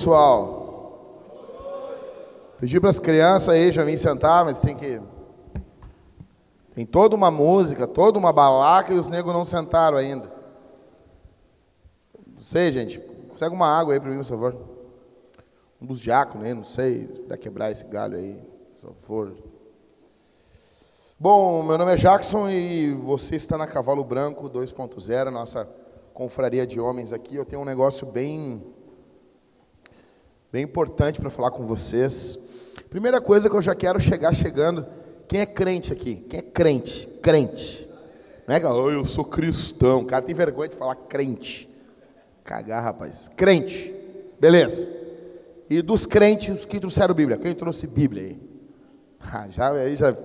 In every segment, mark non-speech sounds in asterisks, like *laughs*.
pessoal. Pedi para as crianças aí já vim sentar, mas tem que. Tem toda uma música, toda uma balaca e os negros não sentaram ainda. Não sei, gente. Consegue uma água aí para mim, por favor? Um dos diáconos aí, não sei, para quebrar esse galho aí, por favor. Bom, meu nome é Jackson e você está na Cavalo Branco 2.0, nossa confraria de homens aqui. Eu tenho um negócio bem, bem importante para falar com vocês. Primeira coisa que eu já quero chegar chegando, quem é crente aqui? Quem é crente? Crente. Não é que eu sou cristão. O cara tem vergonha de falar crente. Cagar, rapaz. Crente. Beleza. E dos crentes que trouxeram Bíblia? Quem trouxe Bíblia aí? *laughs* Ah, já aí já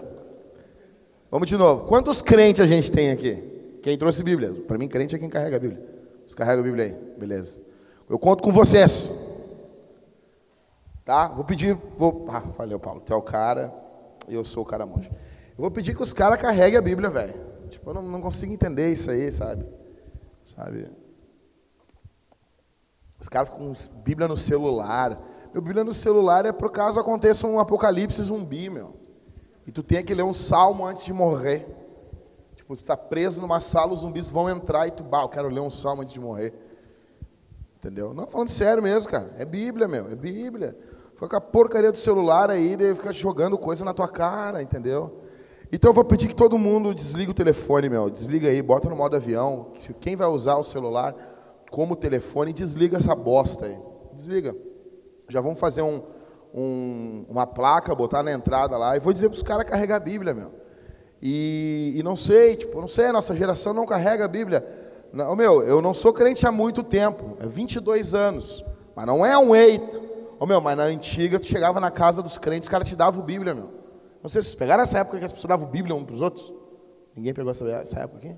Vamos de novo. Quantos crentes a gente tem aqui? Quem trouxe Bíblia? Para mim, crente é quem carrega a Bíblia. Você carrega a Bíblia aí? Beleza. Eu conto com vocês. Tá? Vou pedir. Vou... Ah, valeu, Paulo. Tu é o cara eu sou o cara monge. Eu vou pedir que os caras carreguem a Bíblia, velho. Tipo, eu não, não consigo entender isso aí, sabe? Sabe? Os caras com Bíblia no celular. Meu Bíblia no celular é por caso aconteça um apocalipse zumbi, meu. E tu tem que ler um salmo antes de morrer. Tipo, tu está preso numa sala, os zumbis vão entrar e tu, bah, eu quero ler um salmo antes de morrer. Entendeu? Não, falando sério mesmo, cara. É Bíblia, meu. É Bíblia. Fica com a porcaria do celular aí, e fica jogando coisa na tua cara, entendeu? Então eu vou pedir que todo mundo desliga o telefone, meu. Desliga aí, bota no modo avião. Quem vai usar o celular como telefone, desliga essa bosta aí. Desliga. Já vamos fazer um, um, uma placa, botar na entrada lá, e vou dizer para os caras carregar a Bíblia, meu. E, e, não sei, tipo, não sei, a nossa geração não carrega a Bíblia. Não, meu, eu não sou crente há muito tempo, é 22 anos, mas não é um eito. Ô meu, mas na antiga tu chegava na casa dos crentes, os caras te davam Bíblia, meu. Não sei se vocês pegaram essa época que as pessoas davam Bíblia uns para os outros. Ninguém pegou essa, essa época aqui?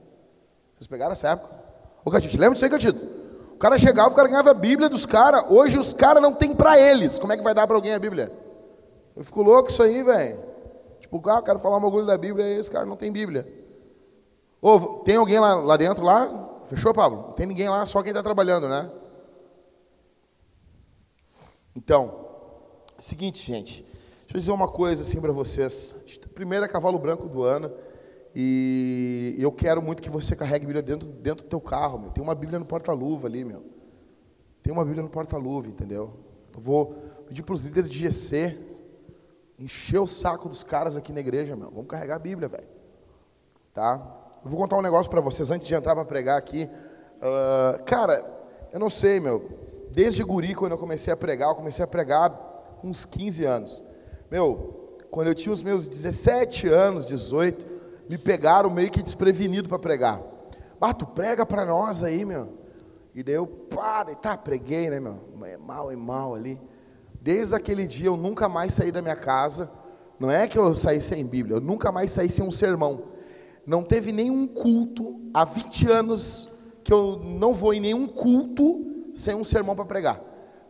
Vocês pegaram essa época? Ô Catito, lembra disso aí, Catito? O cara chegava, o cara ganhava a Bíblia dos caras. Hoje os caras não tem para eles. Como é que vai dar para alguém a Bíblia? Eu fico louco isso aí, velho. Tipo, ah, quero falar um bagulho da Bíblia e esse cara não tem Bíblia. Ô, tem alguém lá, lá dentro lá? Fechou, Pablo? Tem ninguém lá, só quem está trabalhando, né? Então, seguinte, gente. Deixa eu dizer uma coisa assim para vocês. Primeiro é cavalo branco do ano. E eu quero muito que você carregue a Bíblia dentro, dentro do teu carro, meu. Tem uma Bíblia no porta-luva ali, meu. Tem uma Bíblia no porta-luva, entendeu? Eu vou pedir para os líderes de GC encher o saco dos caras aqui na igreja, meu. Vamos carregar a Bíblia, velho. Tá? Eu vou contar um negócio para vocês antes de entrar para pregar aqui. Uh, cara, eu não sei, meu. Desde guri, quando eu comecei a pregar, eu comecei a pregar uns 15 anos. Meu, quando eu tinha os meus 17 anos, 18, me pegaram meio que desprevenido para pregar. Ah, tu prega para nós aí, meu. E daí eu, pá, daí, tá, preguei, né, meu? É mal, é mal ali. Desde aquele dia eu nunca mais saí da minha casa. Não é que eu saí sem Bíblia, eu nunca mais saí sem um sermão. Não teve nenhum culto, há 20 anos que eu não vou em nenhum culto sem um sermão para pregar.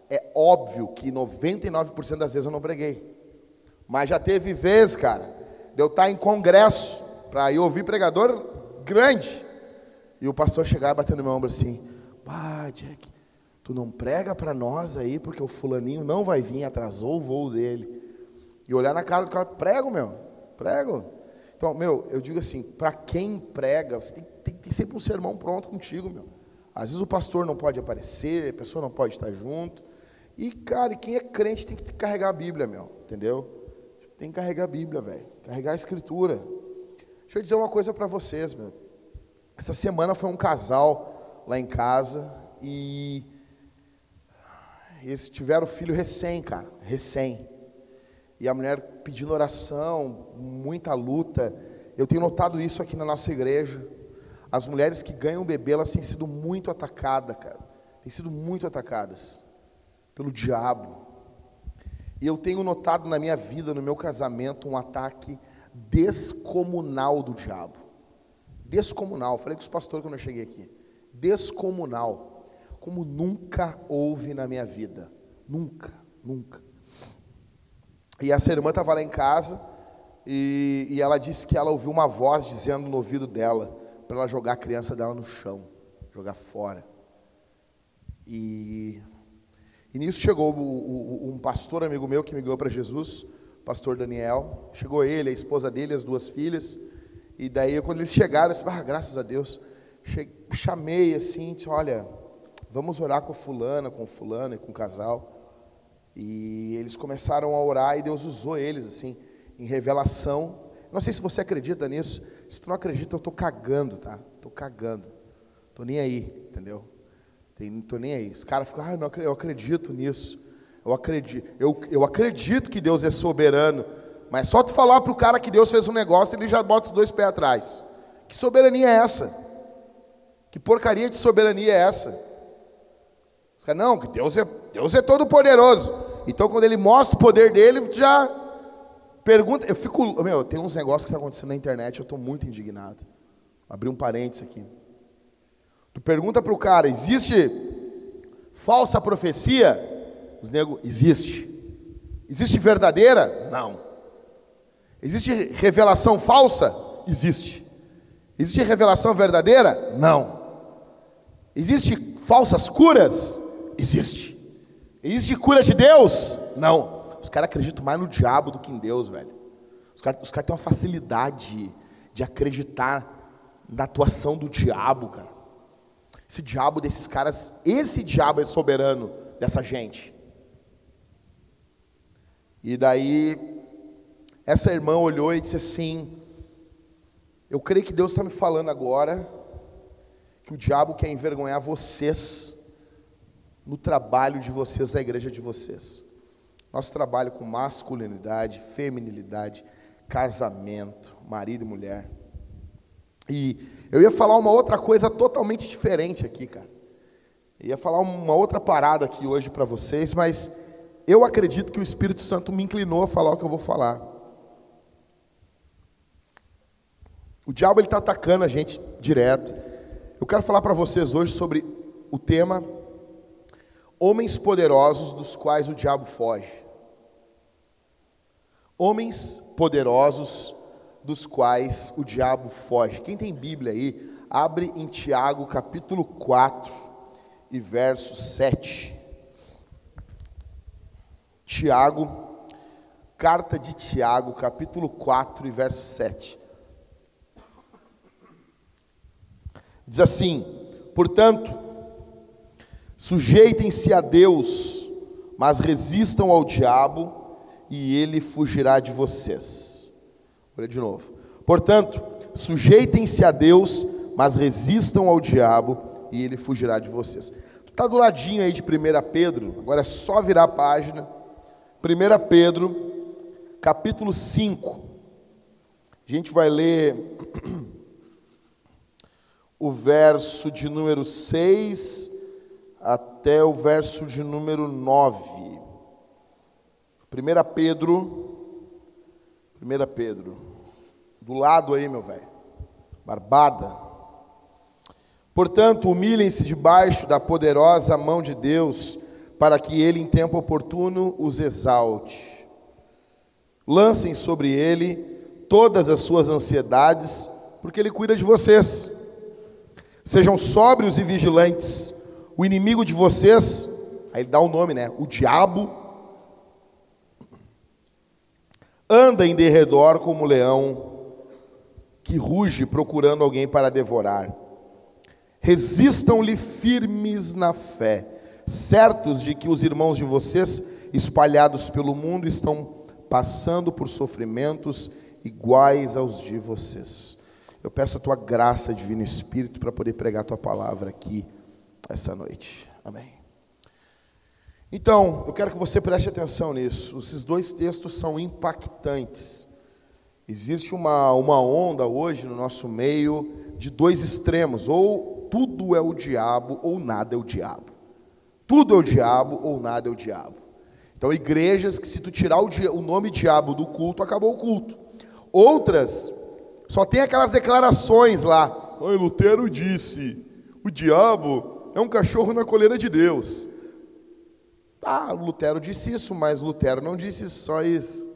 É óbvio que 99% das vezes eu não preguei. Mas já teve vezes, cara, de eu estar em congresso, para ir ouvir pregador grande. E o pastor chegar bater no meu ombro assim: Pá, Jack, tu não prega para nós aí, porque o fulaninho não vai vir, atrasou o voo dele. E olhar na cara do cara: prego, meu, prego. Então, meu, eu digo assim: para quem prega, você tem, tem, tem sempre um sermão pronto contigo, meu. Às vezes o pastor não pode aparecer, a pessoa não pode estar junto. E, cara, quem é crente tem que carregar a Bíblia, meu, entendeu? Tem que carregar a Bíblia, velho. Carregar a Escritura. Deixa eu dizer uma coisa para vocês, meu. Essa semana foi um casal lá em casa e eles tiveram filho recém, cara, recém. E a mulher pedindo oração, muita luta. Eu tenho notado isso aqui na nossa igreja. As mulheres que ganham bebê, elas têm sido muito atacadas, cara. Têm sido muito atacadas pelo diabo. E eu tenho notado na minha vida, no meu casamento, um ataque descomunal do diabo. Descomunal. Falei com os pastores quando eu cheguei aqui. Descomunal. Como nunca houve na minha vida. Nunca, nunca. E essa irmã estava lá em casa e, e ela disse que ela ouviu uma voz dizendo no ouvido dela para ela jogar a criança dela no chão, jogar fora. E, E nisso chegou o, o, um pastor amigo meu que me ganhou para Jesus, pastor Daniel. Chegou ele, a esposa dele, as duas filhas. E daí, quando eles chegaram, eu disse, ah, graças a Deus. Chamei assim, disse, olha, vamos orar com a fulana, com o fulano e com o casal. E eles começaram a orar e Deus usou eles assim, em revelação. Não sei se você acredita nisso. Se tu não acredita, eu estou cagando, tá? Estou cagando. Estou nem aí, entendeu? Estou nem aí. Os caras ficam, ah, não, eu acredito nisso. Eu acredito, eu, eu acredito que Deus é soberano. Mas só tu falar para o cara que Deus fez um negócio, ele já bota os dois pés atrás. Que soberania é essa? Que porcaria de soberania é essa? Os caras, não, que Deus é, Deus é todo poderoso. Então, quando ele mostra o poder dele, já pergunta. Eu fico. Meu, tem uns negócios que tá acontecendo na internet, eu estou muito indignado. Abri um parênteses aqui. Tu pergunta para o cara: existe falsa profecia? Os nego, existe. Existe verdadeira? Não. Existe revelação falsa? Existe. Existe revelação verdadeira? Não. Existe falsas curas? Existe. Existe cura de Deus? Não. Os caras acreditam mais no diabo do que em Deus, velho. Os caras cara têm uma facilidade de acreditar na atuação do diabo, cara. Esse diabo desses caras, esse diabo é soberano dessa gente. E daí, essa irmã olhou e disse assim: Eu creio que Deus está me falando agora que o diabo quer envergonhar vocês no trabalho de vocês, da igreja de vocês. Nosso trabalho com masculinidade, feminilidade, casamento, marido e mulher. E eu ia falar uma outra coisa totalmente diferente aqui, cara. Eu ia falar uma outra parada aqui hoje para vocês, mas eu acredito que o Espírito Santo me inclinou a falar o que eu vou falar. O diabo ele está atacando a gente direto. Eu quero falar para vocês hoje sobre o tema Homens poderosos dos quais o diabo foge. Homens poderosos dos quais o diabo foge. Quem tem Bíblia aí, abre em Tiago capítulo 4 e verso 7. Tiago, carta de Tiago, capítulo 4 e verso 7. Diz assim: Portanto, Sujeitem-se a Deus, mas resistam ao diabo, e ele fugirá de vocês. Olha de novo. Portanto, sujeitem-se a Deus, mas resistam ao diabo, e ele fugirá de vocês. Tu está do ladinho aí de 1 Pedro, agora é só virar a página. 1 Pedro, capítulo 5. A gente vai ler *clears throat* o verso de número 6 até o verso de número 9. 1 Pedro, 1 Pedro, do lado aí, meu velho, barbada. Portanto, humilhem-se debaixo da poderosa mão de Deus, para que ele, em tempo oportuno, os exalte. Lancem sobre ele todas as suas ansiedades, porque ele cuida de vocês. Sejam sóbrios e vigilantes o inimigo de vocês, aí ele dá o um nome, né? O diabo anda em derredor como um leão que ruge procurando alguém para devorar. Resistam-lhe firmes na fé, certos de que os irmãos de vocês, espalhados pelo mundo, estão passando por sofrimentos iguais aos de vocês. Eu peço a tua graça, Divino Espírito, para poder pregar a tua palavra aqui essa noite. Amém. Então, eu quero que você preste atenção nisso. Esses dois textos são impactantes. Existe uma, uma onda hoje no nosso meio de dois extremos: ou tudo é o diabo, ou nada é o diabo. Tudo é o diabo, ou nada é o diabo. Então, igrejas que, se tu tirar o, o nome diabo do culto, acabou o culto. Outras, só tem aquelas declarações lá. Ai, Lutero disse: o diabo é um cachorro na coleira de Deus. Ah, Lutero disse isso, mas Lutero não disse só isso.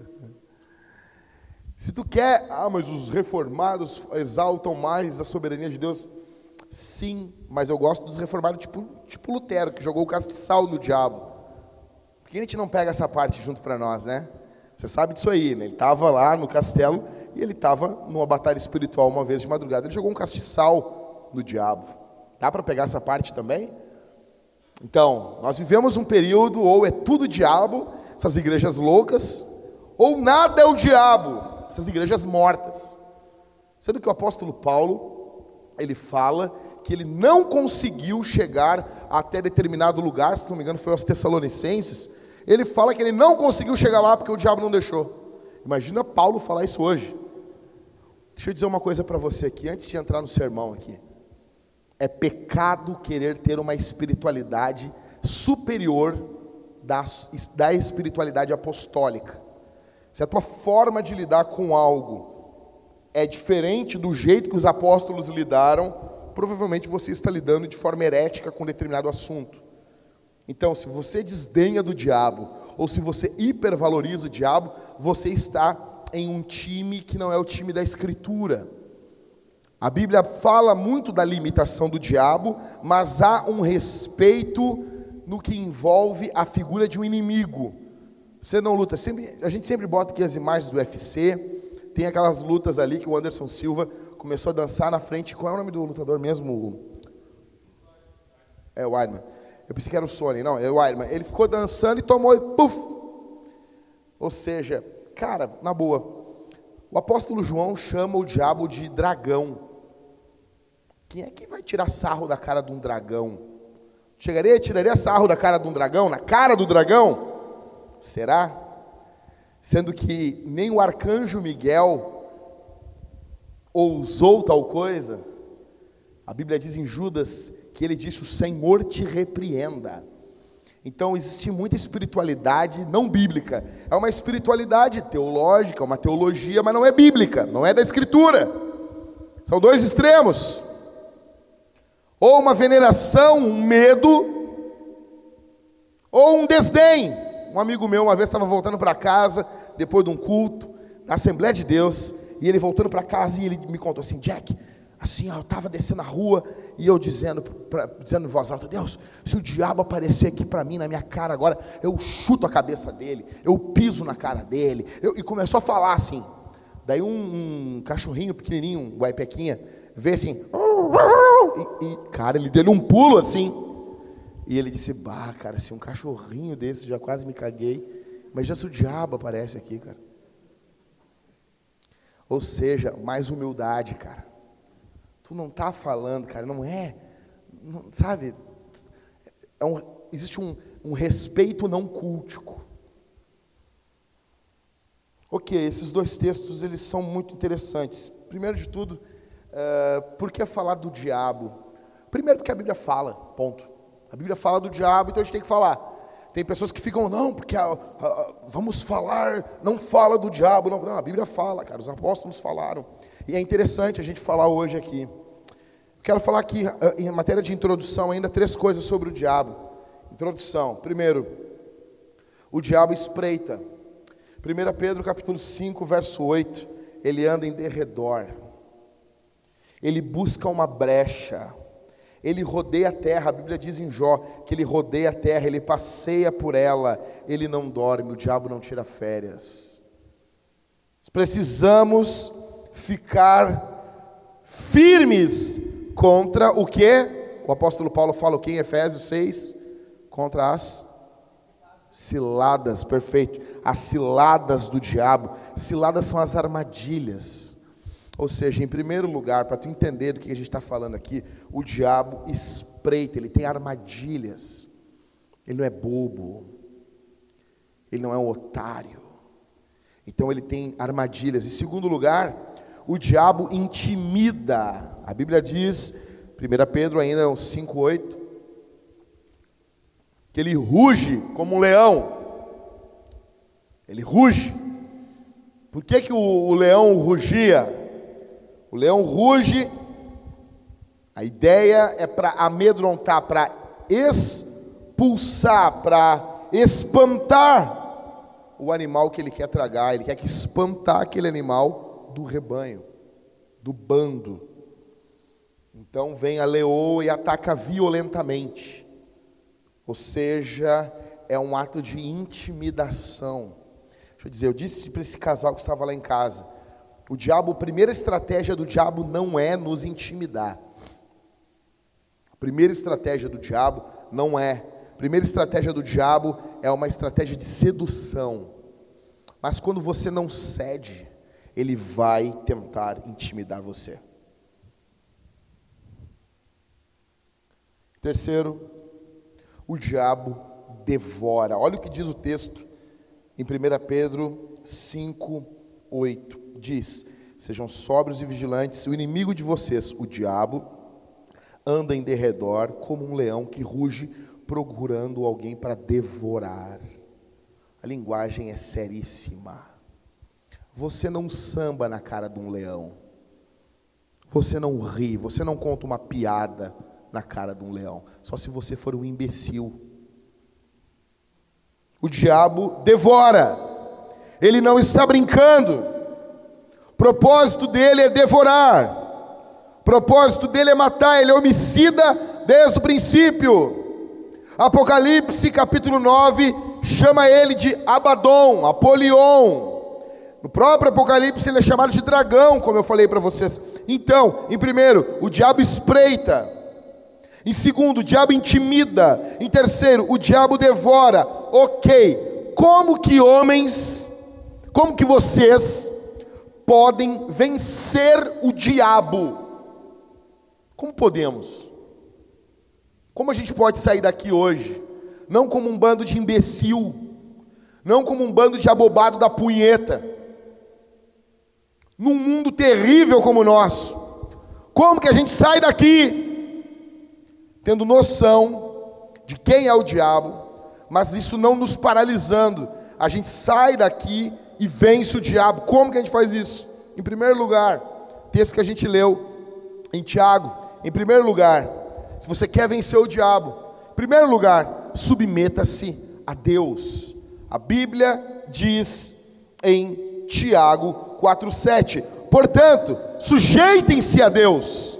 Se tu quer, ah, mas os reformados exaltam mais a soberania de Deus. Sim, mas eu gosto dos reformados tipo, tipo Lutero, que jogou o castiçal no diabo. Por que a gente não pega essa parte junto para nós, né? Você sabe disso aí, né? Ele estava lá no castelo e ele estava numa batalha espiritual uma vez de madrugada. Ele jogou um castiçal no diabo. Dá para pegar essa parte também? Então, nós vivemos um período, ou é tudo diabo, essas igrejas loucas, ou nada é o diabo, essas igrejas mortas. Sendo que o apóstolo Paulo, ele fala que ele não conseguiu chegar até determinado lugar, se não me engano foi aos Tessalonicenses, ele fala que ele não conseguiu chegar lá porque o diabo não deixou. Imagina Paulo falar isso hoje. Deixa eu dizer uma coisa para você aqui, antes de entrar no sermão aqui. É pecado querer ter uma espiritualidade superior da, da espiritualidade apostólica. Se a tua forma de lidar com algo é diferente do jeito que os apóstolos lidaram, provavelmente você está lidando de forma herética com determinado assunto. Então, se você desdenha do diabo, ou se você hipervaloriza o diabo, você está em um time que não é o time da Escritura. A Bíblia fala muito da limitação do diabo, mas há um respeito no que envolve a figura de um inimigo. Você não luta. Sempre, a gente sempre bota aqui as imagens do UFC. Tem aquelas lutas ali que o Anderson Silva começou a dançar na frente. Qual é o nome do lutador mesmo? É o Weidman. Eu pensei que era o Sony. Não, é o Weidman. Ele ficou dançando e tomou e puf! Ou seja, cara, na boa. O apóstolo João chama o diabo de dragão. Quem é que vai tirar sarro da cara de um dragão? Chegaria e tiraria sarro da cara de um dragão? Na cara do dragão? Será? Sendo que nem o arcanjo Miguel ousou tal coisa, a Bíblia diz em Judas que ele disse: O Senhor te repreenda. Então existe muita espiritualidade não bíblica. É uma espiritualidade teológica, uma teologia, mas não é bíblica, não é da Escritura. São dois extremos. Ou uma veneração, um medo, ou um desdém. Um amigo meu uma vez estava voltando para casa, depois de um culto, na Assembleia de Deus, e ele voltando para casa e ele me contou assim, Jack, assim, ó, eu estava descendo a rua e eu dizendo, pra, dizendo em voz alta, Deus, se o diabo aparecer aqui para mim, na minha cara agora, eu chuto a cabeça dele, eu piso na cara dele, eu, e começou a falar assim. Daí um, um cachorrinho pequenininho, um guaipequinha, vê assim, e, e, cara, ele deu um pulo assim, e ele disse, bah, cara, se um cachorrinho desse, já quase me caguei, mas já se o diabo aparece aqui, cara. Ou seja, mais humildade, cara. Tu não está falando, cara, não é, não, sabe? É um, existe um, um respeito não cultico. Ok, esses dois textos eles são muito interessantes. Primeiro de tudo, uh, por que falar do diabo? Primeiro porque a Bíblia fala, ponto. A Bíblia fala do diabo, então a gente tem que falar. Tem pessoas que ficam, não, porque a, a, vamos falar, não fala do diabo. Não. não, a Bíblia fala, cara, os apóstolos falaram. E é interessante a gente falar hoje aqui. Quero falar aqui, ah, em matéria de introdução, ainda três coisas sobre o diabo. Introdução. Primeiro, o diabo espreita. 1 Pedro capítulo 5, verso 8. Ele anda em derredor. Ele busca uma brecha. Ele rodeia a terra, a Bíblia diz em Jó que ele rodeia a terra, ele passeia por ela, ele não dorme, o diabo não tira férias. Precisamos ficar firmes contra o que? O apóstolo Paulo fala o que em Efésios 6? Contra as ciladas, perfeito. As ciladas do diabo. Ciladas são as armadilhas ou seja, em primeiro lugar, para tu entender do que a gente está falando aqui, o diabo espreita, ele tem armadilhas. Ele não é bobo. Ele não é um otário. Então ele tem armadilhas. Em segundo lugar, o diabo intimida. A Bíblia diz, 1 Pedro ainda 5,8, que ele ruge como um leão. Ele ruge. Por que, que o, o leão rugia? O leão ruge, a ideia é para amedrontar, para expulsar, para espantar o animal que ele quer tragar, ele quer que espantar aquele animal do rebanho, do bando. Então vem a leoa e ataca violentamente. Ou seja, é um ato de intimidação. Deixa eu dizer, eu disse para esse casal que estava lá em casa: o diabo, a primeira estratégia do diabo não é nos intimidar. A primeira estratégia do diabo não é. A primeira estratégia do diabo é uma estratégia de sedução. Mas quando você não cede, ele vai tentar intimidar você. Terceiro, o diabo devora. Olha o que diz o texto em 1 Pedro 5, 8 diz: Sejam sóbrios e vigilantes, o inimigo de vocês, o diabo, anda em derredor como um leão que ruge procurando alguém para devorar. A linguagem é seríssima. Você não samba na cara de um leão. Você não ri, você não conta uma piada na cara de um leão. Só se você for um imbecil. O diabo devora. Ele não está brincando propósito dele é devorar, propósito dele é matar, ele é homicida desde o princípio. Apocalipse capítulo 9 chama ele de Abaddon, Apolion. No próprio Apocalipse ele é chamado de dragão, como eu falei para vocês. Então, em primeiro, o diabo espreita. Em segundo, o diabo intimida. Em terceiro, o diabo devora. Ok, como que homens, como que vocês podem vencer o diabo. Como podemos? Como a gente pode sair daqui hoje? Não como um bando de imbecil, não como um bando de abobado da punheta, num mundo terrível como o nosso. Como que a gente sai daqui tendo noção de quem é o diabo, mas isso não nos paralisando. A gente sai daqui e vence o diabo. Como que a gente faz isso? Em primeiro lugar, texto que a gente leu em Tiago. Em primeiro lugar, se você quer vencer o diabo, em primeiro lugar, submeta-se a Deus. A Bíblia diz em Tiago 4:7. Portanto, sujeitem-se a Deus.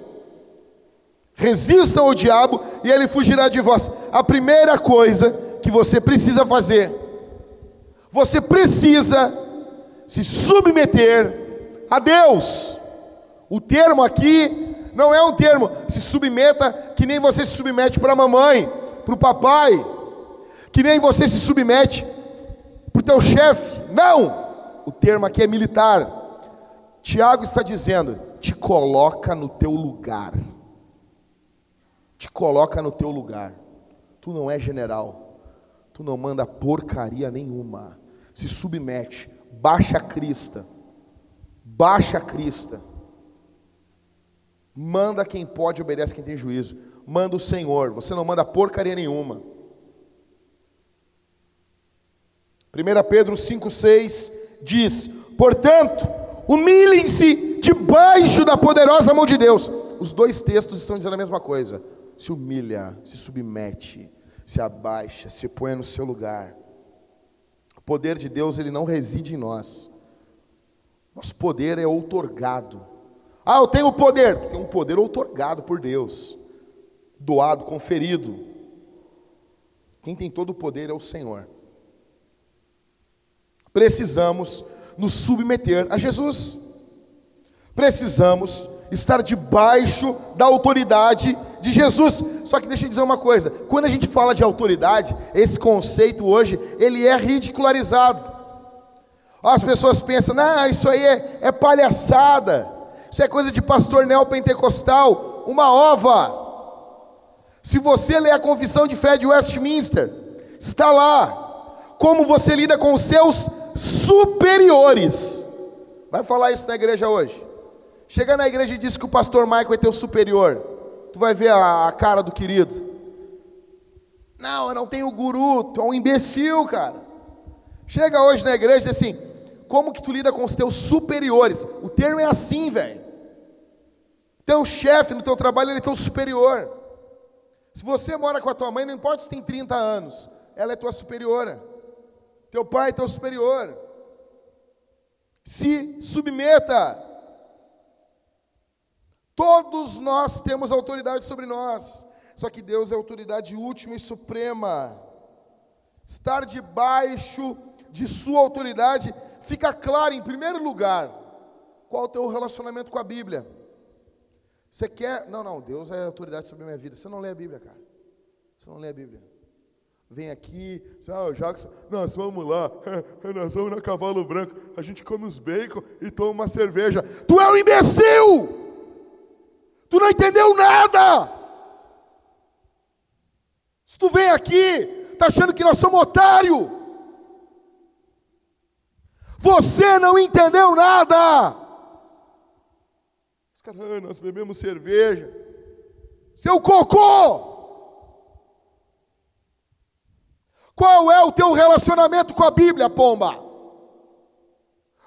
Resistam ao diabo e ele fugirá de vós. A primeira coisa que você precisa fazer, você precisa se submeter a Deus. O termo aqui não é um termo se submeta que nem você se submete para a mamãe, para o papai, que nem você se submete para o teu chefe. Não! O termo aqui é militar. Tiago está dizendo: te coloca no teu lugar. Te coloca no teu lugar. Tu não é general. Tu não manda porcaria nenhuma. Se submete baixa a crista, baixa a crista. Manda quem pode, obedece quem tem juízo. Manda o Senhor, você não manda porcaria nenhuma. 1 Pedro 5,6 diz: Portanto, humilhem-se debaixo da poderosa mão de Deus. Os dois textos estão dizendo a mesma coisa. Se humilha, se submete, se abaixa, se põe no seu lugar. O poder de Deus ele não reside em nós. Nosso poder é outorgado. Ah, eu tenho poder. Tem um poder outorgado por Deus, doado, conferido. Quem tem todo o poder é o Senhor. Precisamos nos submeter a Jesus. Precisamos estar debaixo da autoridade de Jesus. Só que deixa eu dizer uma coisa: quando a gente fala de autoridade, esse conceito hoje ele é ridicularizado. As pessoas pensam, não, isso aí é, é palhaçada, isso é coisa de pastor neopentecostal, uma ova. Se você ler a confissão de fé de Westminster, está lá como você lida com os seus superiores. Vai falar isso na igreja hoje. Chega na igreja e diz que o pastor Michael é teu superior tu vai ver a, a cara do querido. Não, eu não tenho guru, tu é um imbecil, cara. Chega hoje na igreja e diz assim: como que tu lida com os teus superiores? O termo é assim, velho. Teu chefe no teu trabalho, ele é teu superior. Se você mora com a tua mãe, não importa se tem 30 anos, ela é tua superiora. Teu pai é teu superior. Se submeta Todos nós temos autoridade sobre nós, só que Deus é autoridade última e suprema. estar debaixo de sua autoridade, fica claro, em primeiro lugar, qual o teu relacionamento com a Bíblia. Você quer. Não, não, Deus é autoridade sobre a minha vida. Você não lê a Bíblia, cara. Você não lê a Bíblia. Vem aqui, ah, Jackson, nós vamos lá, *laughs* nós vamos na Cavalo Branco, a gente come uns bacon e toma uma cerveja. Tu é um imbecil! Tu não entendeu nada! Se tu vem aqui, tá achando que nós somos otário. Você não entendeu nada. Os caras, ah, nós bebemos cerveja. Seu cocô! Qual é o teu relacionamento com a Bíblia, pomba?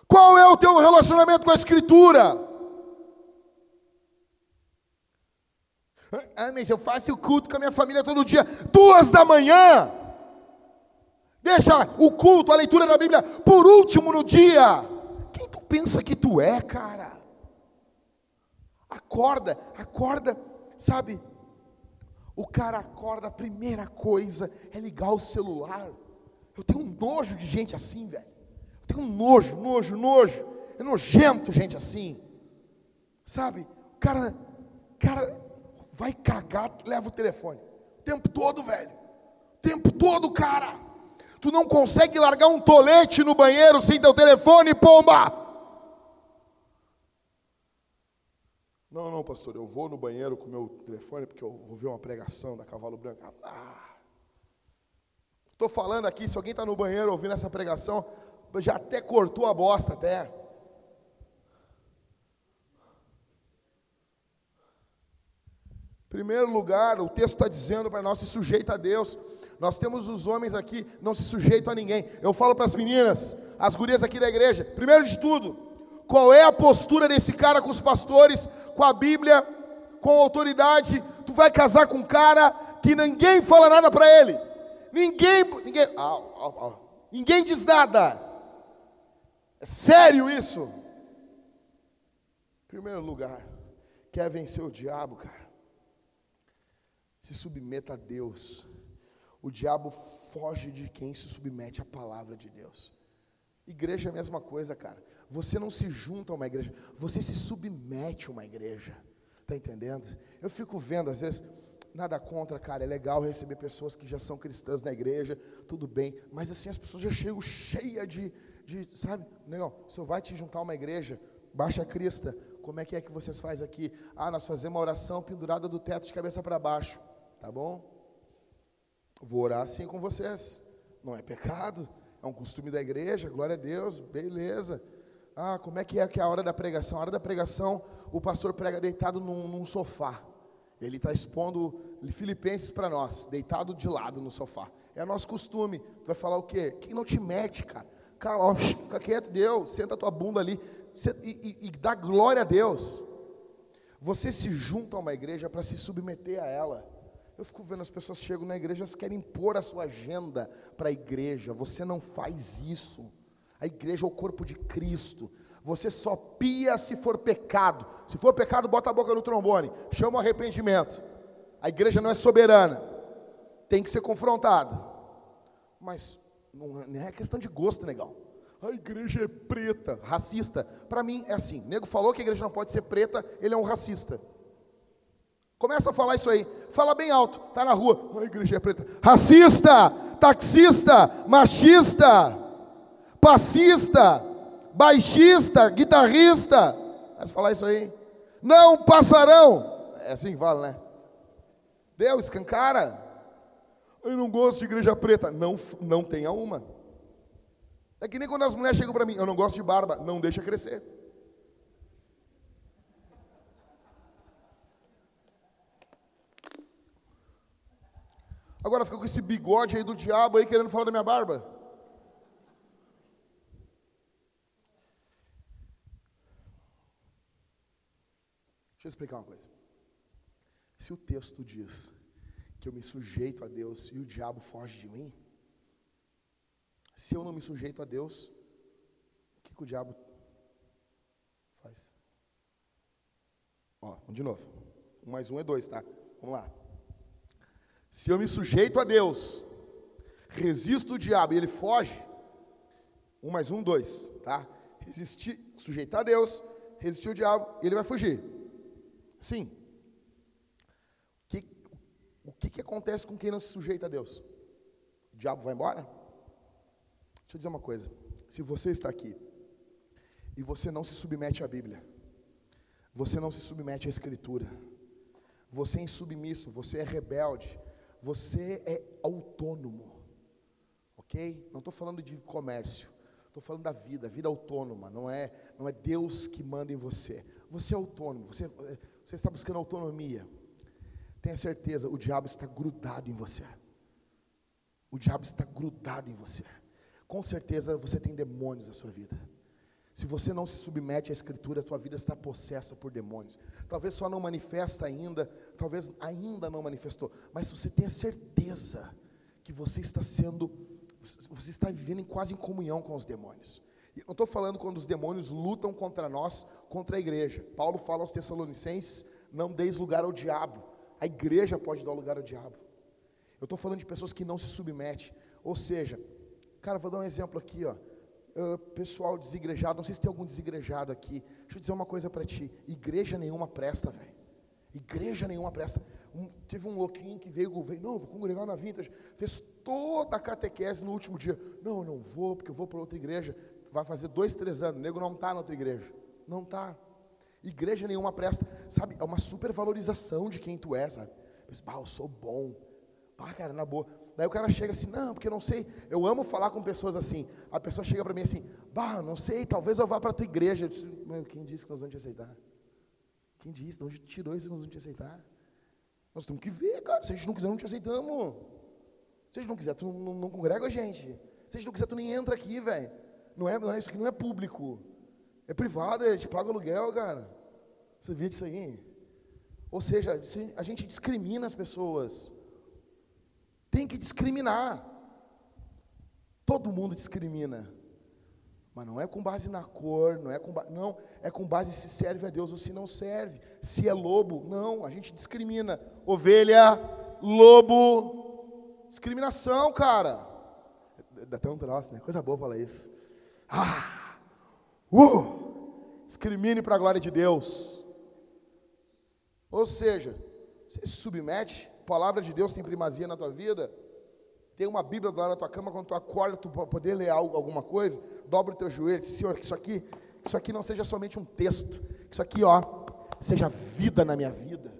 Qual é o teu relacionamento com a Escritura? Ah, mas eu faço o culto com a minha família todo dia, duas da manhã. Deixa o culto, a leitura da Bíblia por último no dia. Quem tu pensa que tu é, cara? Acorda, acorda, sabe? O cara acorda, a primeira coisa é ligar o celular. Eu tenho um nojo de gente assim, velho. Eu tenho um nojo, nojo, nojo. É nojento gente assim. Sabe? O cara, cara vai cagar, leva o telefone. O tempo todo, velho. O tempo todo, cara. Tu não consegue largar um tolete no banheiro sem teu telefone, pomba. Não, não, pastor, eu vou no banheiro com meu telefone porque eu vou ver uma pregação da Cavalo Branco. Ah, Estou falando aqui, se alguém está no banheiro ouvindo essa pregação, já até cortou a bosta até. Primeiro lugar, o texto está dizendo para nós se sujeita a Deus. Nós temos os homens aqui, não se sujeitam a ninguém. Eu falo para as meninas, as gurias aqui da igreja, primeiro de tudo, qual é a postura desse cara com os pastores? com a Bíblia, com autoridade, tu vai casar com um cara que ninguém fala nada para ele. Ninguém, ninguém, ninguém diz nada. É sério isso? Primeiro lugar, quer vencer o diabo, cara? Se submeta a Deus. O diabo foge de quem se submete à palavra de Deus. Igreja é a mesma coisa, cara. Você não se junta a uma igreja, você se submete a uma igreja. Está entendendo? Eu fico vendo, às vezes, nada contra, cara, é legal receber pessoas que já são cristãs na igreja, tudo bem, mas assim as pessoas já chegam cheias de, de, sabe, o senhor vai te juntar a uma igreja, baixa a crista, como é que é que vocês fazem aqui? Ah, nós fazemos uma oração pendurada do teto de cabeça para baixo, tá bom? Vou orar assim com vocês, não é pecado, é um costume da igreja, glória a Deus, beleza. Ah, como é que é que é a hora da pregação? A hora da pregação, o pastor prega deitado num, num sofá. Ele está expondo Filipenses para nós, deitado de lado no sofá. É nosso costume. Tu vai falar o quê? Quem não te mete, cara? Cara, ó, fica quieto, Deus, senta tua bunda ali e, e, e dá glória a Deus. Você se junta a uma igreja para se submeter a ela. Eu fico vendo as pessoas chegam na igreja, elas querem impor a sua agenda para a igreja. Você não faz isso. A igreja é o corpo de Cristo. Você só pia se for pecado. Se for pecado, bota a boca no trombone. Chama o arrependimento. A igreja não é soberana. Tem que ser confrontada. Mas não é questão de gosto, negão. A igreja é preta, racista. Para mim é assim. O nego falou que a igreja não pode ser preta, ele é um racista. Começa a falar isso aí. Fala bem alto. Tá na rua. A igreja é preta. Racista, taxista, machista passista, baixista, guitarrista. Mas falar isso aí. Não passarão. É assim que fala, né? Deus, escancara. Eu não gosto de igreja preta. Não, não tenha uma. É que nem quando as mulheres chegam para mim, eu não gosto de barba. Não deixa crescer. Agora fica com esse bigode aí do diabo aí querendo falar da minha barba. Deixa eu explicar uma coisa. Se o texto diz que eu me sujeito a Deus e o diabo foge de mim, se eu não me sujeito a Deus, o que, que o diabo faz? Ó, de novo. Um mais um é dois, tá? Vamos lá. Se eu me sujeito a Deus, resista o diabo e ele foge, um mais um, dois, tá? Resistir, sujeitar a Deus, resistir o diabo ele vai fugir. Sim. O que, o que, que acontece com quem não se sujeita a Deus? O diabo vai embora? Deixa eu dizer uma coisa. Se você está aqui e você não se submete à Bíblia, você não se submete à Escritura, você é insubmisso, você é rebelde, você é autônomo, ok? Não estou falando de comércio, estou falando da vida, vida autônoma, não é, não é Deus que manda em você. Você é autônomo, você, você está buscando autonomia. Tenha certeza, o diabo está grudado em você. O diabo está grudado em você. Com certeza você tem demônios na sua vida. Se você não se submete à Escritura, a tua vida está possessa por demônios. Talvez só não manifesta ainda, talvez ainda não manifestou, mas você tenha certeza que você está sendo, você está vivendo quase em comunhão com os demônios. Eu estou falando quando os demônios lutam contra nós, contra a igreja. Paulo fala aos Tessalonicenses: não deis lugar ao diabo. A igreja pode dar lugar ao diabo. Eu estou falando de pessoas que não se submetem. Ou seja, cara, vou dar um exemplo aqui, ó pessoal desigrejado, não sei se tem algum desigrejado aqui. Deixa eu dizer uma coisa para ti: igreja nenhuma presta, velho. Igreja nenhuma presta. Um, teve um louquinho que veio, veio, não, vou congregar na Vintage, fez toda a catequese no último dia. Não, não vou, porque eu vou para outra igreja. Vai fazer dois, três anos. O nego não está na outra igreja. Não está. Igreja nenhuma presta. Sabe, é uma supervalorização de quem tu é, sabe? Mas, bah, eu sou bom. Pá, cara, na boa. Daí o cara chega assim, não, porque eu não sei. Eu amo falar com pessoas assim. A pessoa chega para mim assim, bah, não sei, talvez eu vá para a tua igreja. Eu disse, quem disse que nós vamos te aceitar? Quem disse? De onde tirou isso que nós vamos te aceitar? Nós temos que ver, cara. Se a gente não quiser, não te aceitamos. Se a gente não quiser, tu não, não, não congrega a gente. Se a gente não quiser, tu nem entra aqui, velho. Não é, não é, isso aqui não é público. É privado, a gente paga aluguel, cara. Você viu disso aí? Ou seja, a gente discrimina as pessoas. Tem que discriminar. Todo mundo discrimina. Mas não é com base na cor, não é com não, é com base se serve a Deus ou se não serve. Se é lobo, não, a gente discrimina. Ovelha, lobo, discriminação, cara. Dá até um troço, né? Coisa boa falar isso. Ah! Uh! Discrimine para a glória de Deus. Ou seja, você se submete palavra de Deus tem primazia na tua vida, tem uma Bíblia lá na tua cama, quando tu acorda, tu poder ler algo, alguma coisa, dobra o teu joelho, diz, Senhor, que isso aqui, isso aqui não seja somente um texto, que isso aqui, ó, seja vida na minha vida.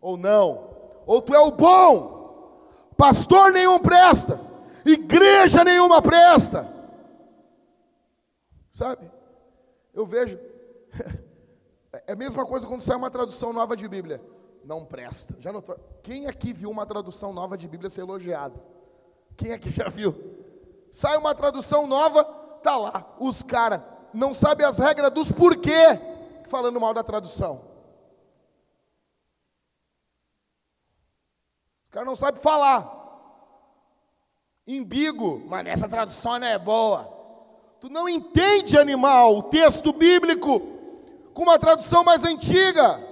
Ou não, ou tu é o bom, pastor nenhum presta, igreja nenhuma presta. Sabe? Eu vejo, *laughs* é a mesma coisa quando sai uma tradução nova de Bíblia não presta. Já notou? Quem aqui viu uma tradução nova de Bíblia ser elogiado? Quem aqui já viu? Sai uma tradução nova, tá lá. Os caras não sabem as regras dos porquê falando mal da tradução. Os caras não sabem falar. Embigo, mas essa tradução não é boa. Tu não entende, animal, o texto bíblico com uma tradução mais antiga.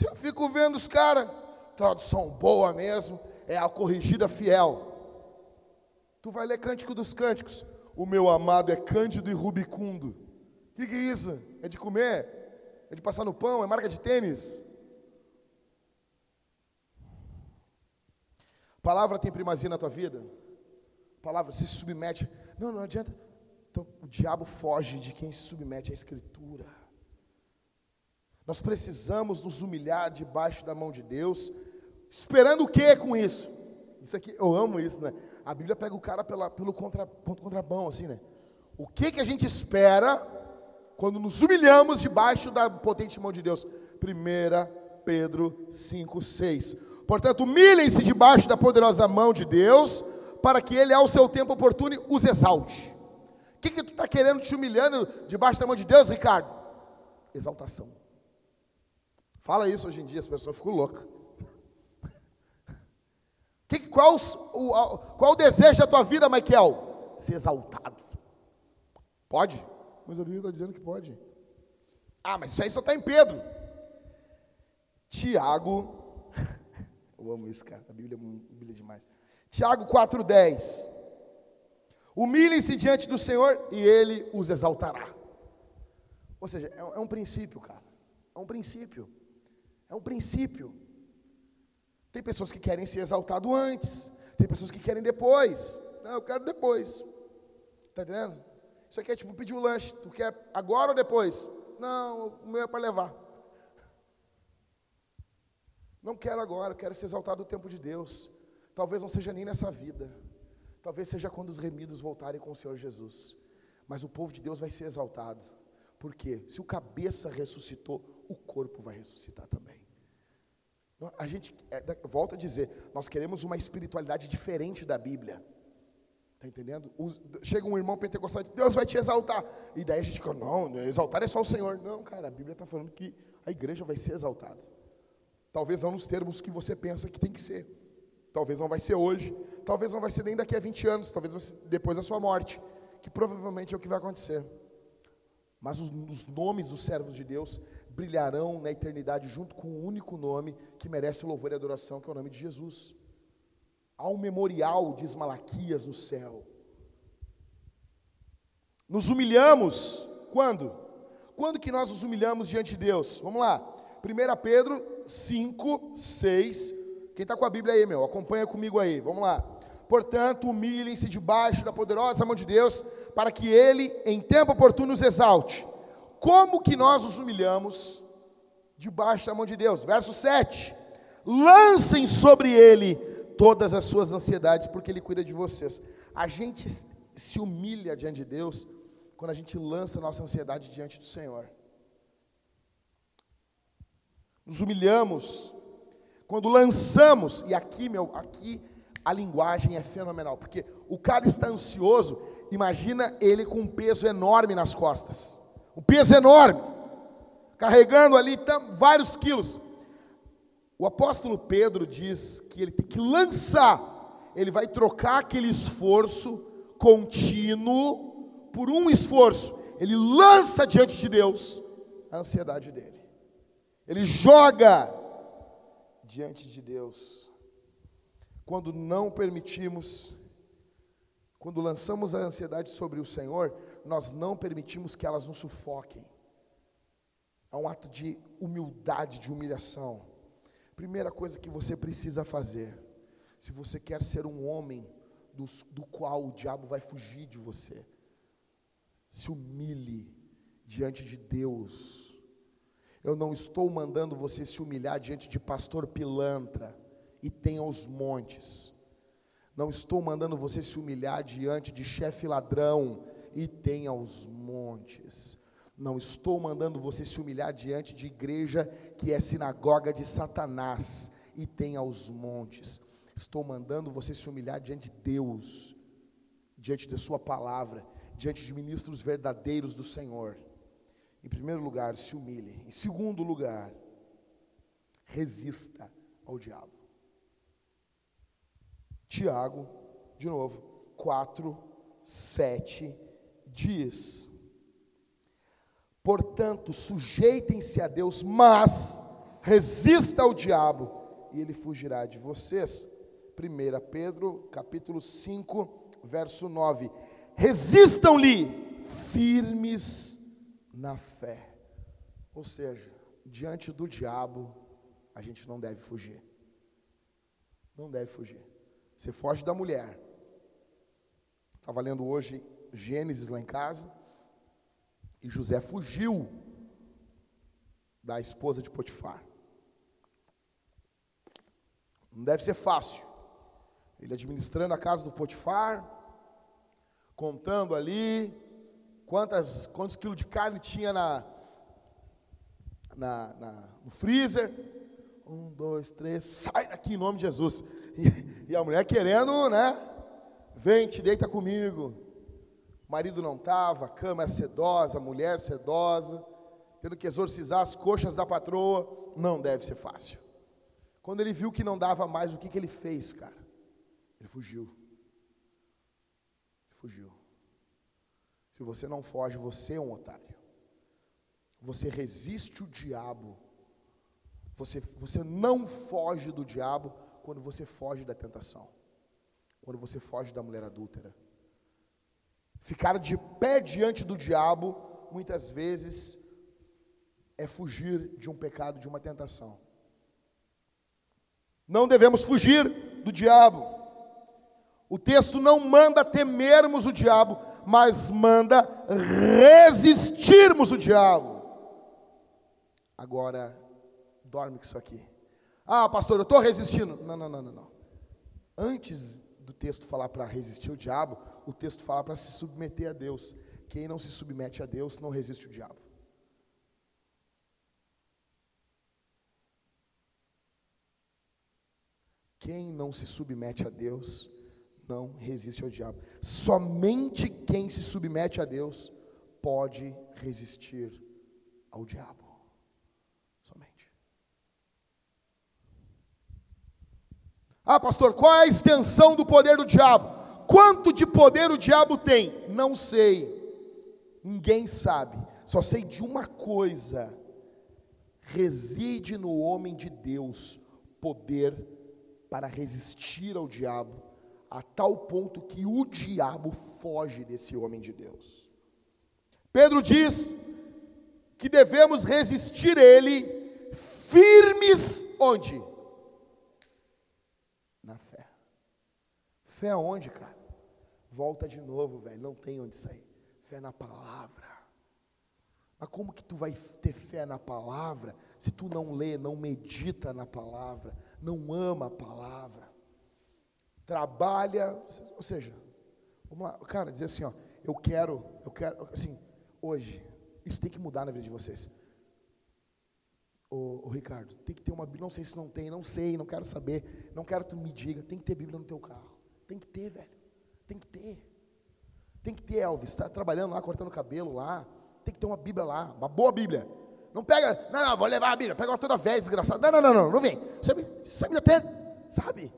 Se eu fico vendo os caras, tradução boa mesmo, é a corrigida fiel. Tu vai ler Cântico dos Cânticos. O meu amado é cândido e rubicundo. O que, que é isso? É de comer? É de passar no pão? É marca de tênis? Palavra tem primazia na tua vida? Palavra se submete. Não, não adianta. Então, o diabo foge de quem se submete à Escritura. Nós precisamos nos humilhar debaixo da mão de Deus, esperando o que com isso? Isso aqui, eu amo isso, né? A Bíblia pega o cara pela, pelo contra, contrabão, assim, né? O que que a gente espera quando nos humilhamos debaixo da potente mão de Deus? 1 Pedro 5, 6. Portanto, humilhem-se debaixo da poderosa mão de Deus, para que Ele, ao seu tempo oportuno, os exalte. O que, que tu está querendo te humilhando debaixo da mão de Deus, Ricardo? Exaltação. Fala isso hoje em dia, as pessoas ficam loucas. *laughs* Que, qual, o, qual o desejo da tua vida, Michael? Ser exaltado. Pode? Mas a Bíblia está dizendo que pode. Ah, mas isso aí só está em Pedro. Tiago, *laughs* eu amo isso, cara. A Bíblia, é, a Bíblia é demais. Tiago 4,10. Humilhem-se diante do Senhor e Ele os exaltará. Ou seja, é, é um princípio, cara. É um princípio. É um princípio. Tem pessoas que querem ser exaltado antes, tem pessoas que querem depois. Não, eu quero depois. Tá entendendo? Isso aqui é tipo pedir um lanche. Tu quer agora ou depois? Não, o meu é para levar. Não quero agora, quero ser exaltado no tempo de Deus. Talvez não seja nem nessa vida. Talvez seja quando os remidos voltarem com o Senhor Jesus. Mas o povo de Deus vai ser exaltado. Por quê? Se o cabeça ressuscitou, o corpo vai ressuscitar também. A gente, é, volta a dizer, nós queremos uma espiritualidade diferente da Bíblia. Está entendendo? chega um irmão pentecostal e diz, Deus vai te exaltar. E daí a gente fica, não, exaltar é só o Senhor. Não, cara, a Bíblia está falando que a igreja vai ser exaltada. Talvez não nos termos que você pensa que tem que ser. Talvez não vai ser hoje, talvez não vai ser nem daqui a 20 anos, talvez depois da sua morte, que provavelmente é o que vai acontecer. Mas os, os nomes dos servos de Deus brilharão na eternidade junto com o único nome que merece louvor e adoração, que é o nome de Jesus. Há um memorial, diz Malaquias, no céu. Nos humilhamos quando? Quando que nós nos humilhamos diante de Deus? Vamos lá. 1 Pedro 5, 6. Quem está com a Bíblia aí, meu? Acompanha comigo aí. Vamos lá. Portanto, humilhem-se debaixo da poderosa mão de Deus, para que Ele, em tempo oportuno, os exalte. Como que nós nos humilhamos debaixo da mão de Deus? Verso 7. Lancem sobre Ele todas as suas ansiedades, porque Ele cuida de vocês. A gente se humilha diante de Deus quando a gente lança nossa ansiedade diante do Senhor nos humilhamos, quando lançamos, e aqui, meu, aqui a linguagem é fenomenal, porque o cara está ansioso, imagina ele com um peso enorme nas costas, um peso enorme, carregando ali vários quilos. O apóstolo Pedro diz que ele tem que lançar, ele vai trocar aquele esforço contínuo por um esforço, ele lança diante de Deus a ansiedade dele. Ele joga diante de Deus. Quando não permitimos, quando lançamos a ansiedade sobre o Senhor, nós não permitimos que elas nos sufoquem. É um ato de humildade, de humilhação. Primeira coisa que você precisa fazer, se você quer ser um homem do, do qual o diabo vai fugir de você, se humilhe diante de Deus eu não estou mandando você se humilhar diante de pastor pilantra e tenha os montes. Não estou mandando você se humilhar diante de chefe ladrão e tenha os montes. Não estou mandando você se humilhar diante de igreja que é sinagoga de Satanás e tenha os montes. Estou mandando você se humilhar diante de Deus, diante da Sua palavra, diante de ministros verdadeiros do Senhor. Em primeiro lugar, se humilhe. Em segundo lugar, resista ao diabo. Tiago, de novo, 4, 7 diz: Portanto, sujeitem-se a Deus, mas resista ao diabo e ele fugirá de vocês. 1 Pedro, capítulo 5, verso 9. Resistam-lhe firmes na fé. Ou seja, diante do diabo, a gente não deve fugir. Não deve fugir. Você foge da mulher. Estava lendo hoje Gênesis lá em casa. E José fugiu da esposa de Potifar. Não deve ser fácil. Ele administrando a casa do Potifar, contando ali, quantas, quantos quilos de carne tinha na, na, na, no freezer. Um, dois, três, sai daqui em nome de Jesus. *laughs* E, e a mulher querendo, né? Vem, te deita comigo. Marido não estava, cama é sedosa, mulher sedosa, tendo que exorcizar as coxas da patroa. Não deve ser fácil. Quando ele viu que não dava mais, o que, que ele fez, cara? Ele fugiu. Ele fugiu. Se você não foge, você é um otário. Você resiste o diabo. Você, você não foge do diabo quando você foge da tentação. quando você foge da mulher adúltera. Ficar de pé diante do diabo, muitas vezes, é fugir de um pecado, de uma tentação. Não devemos fugir do diabo. O texto não manda temermos o diabo, mas manda resistirmos o diabo. Agora, dorme com isso aqui. Ah, pastor, eu estou resistindo. Não, não, não, não, não. Antes do texto falar para resistir o diabo, o texto fala para se submeter a Deus. Quem não se submete a Deus não resiste o diabo. Quem não se submete a Deus não resiste ao diabo. Somente quem se submete a Deus pode resistir ao diabo. Somente. Ah, pastor, qual é a extensão do poder do diabo? Quanto de poder o diabo tem? Não sei. Ninguém sabe. Só sei de uma coisa: reside no homem de Deus poder para resistir ao diabo, a tal ponto que o diabo foge desse homem de Deus. Pedro diz que devemos resistir ele firmes onde? Na fé. Fé aonde, cara? Volta de novo, velho, não tem onde sair. Fé na palavra. Mas como que tu vai ter fé na palavra se tu não lê, não medita na palavra, não ama a palavra? Trabalha, ou seja, vamos lá, cara, dizer assim, ó, eu quero, eu quero, assim, hoje, isso tem que mudar na vida de vocês. Ô, ô, Ricardo, tem que ter uma Bíblia, não sei se não tem, não sei, não quero saber, não quero que tu me diga, tem que ter Bíblia no teu carro. Tem que ter, velho. Tem que ter. Tem que ter, Elvis, está trabalhando lá, cortando cabelo lá, tem que ter uma Bíblia lá, uma boa Bíblia. Não pega, não, não, vou levar a Bíblia, pega uma toda velha, desgraçada. Não, não, não, não, não vem. Sabe, sabe até, sabe?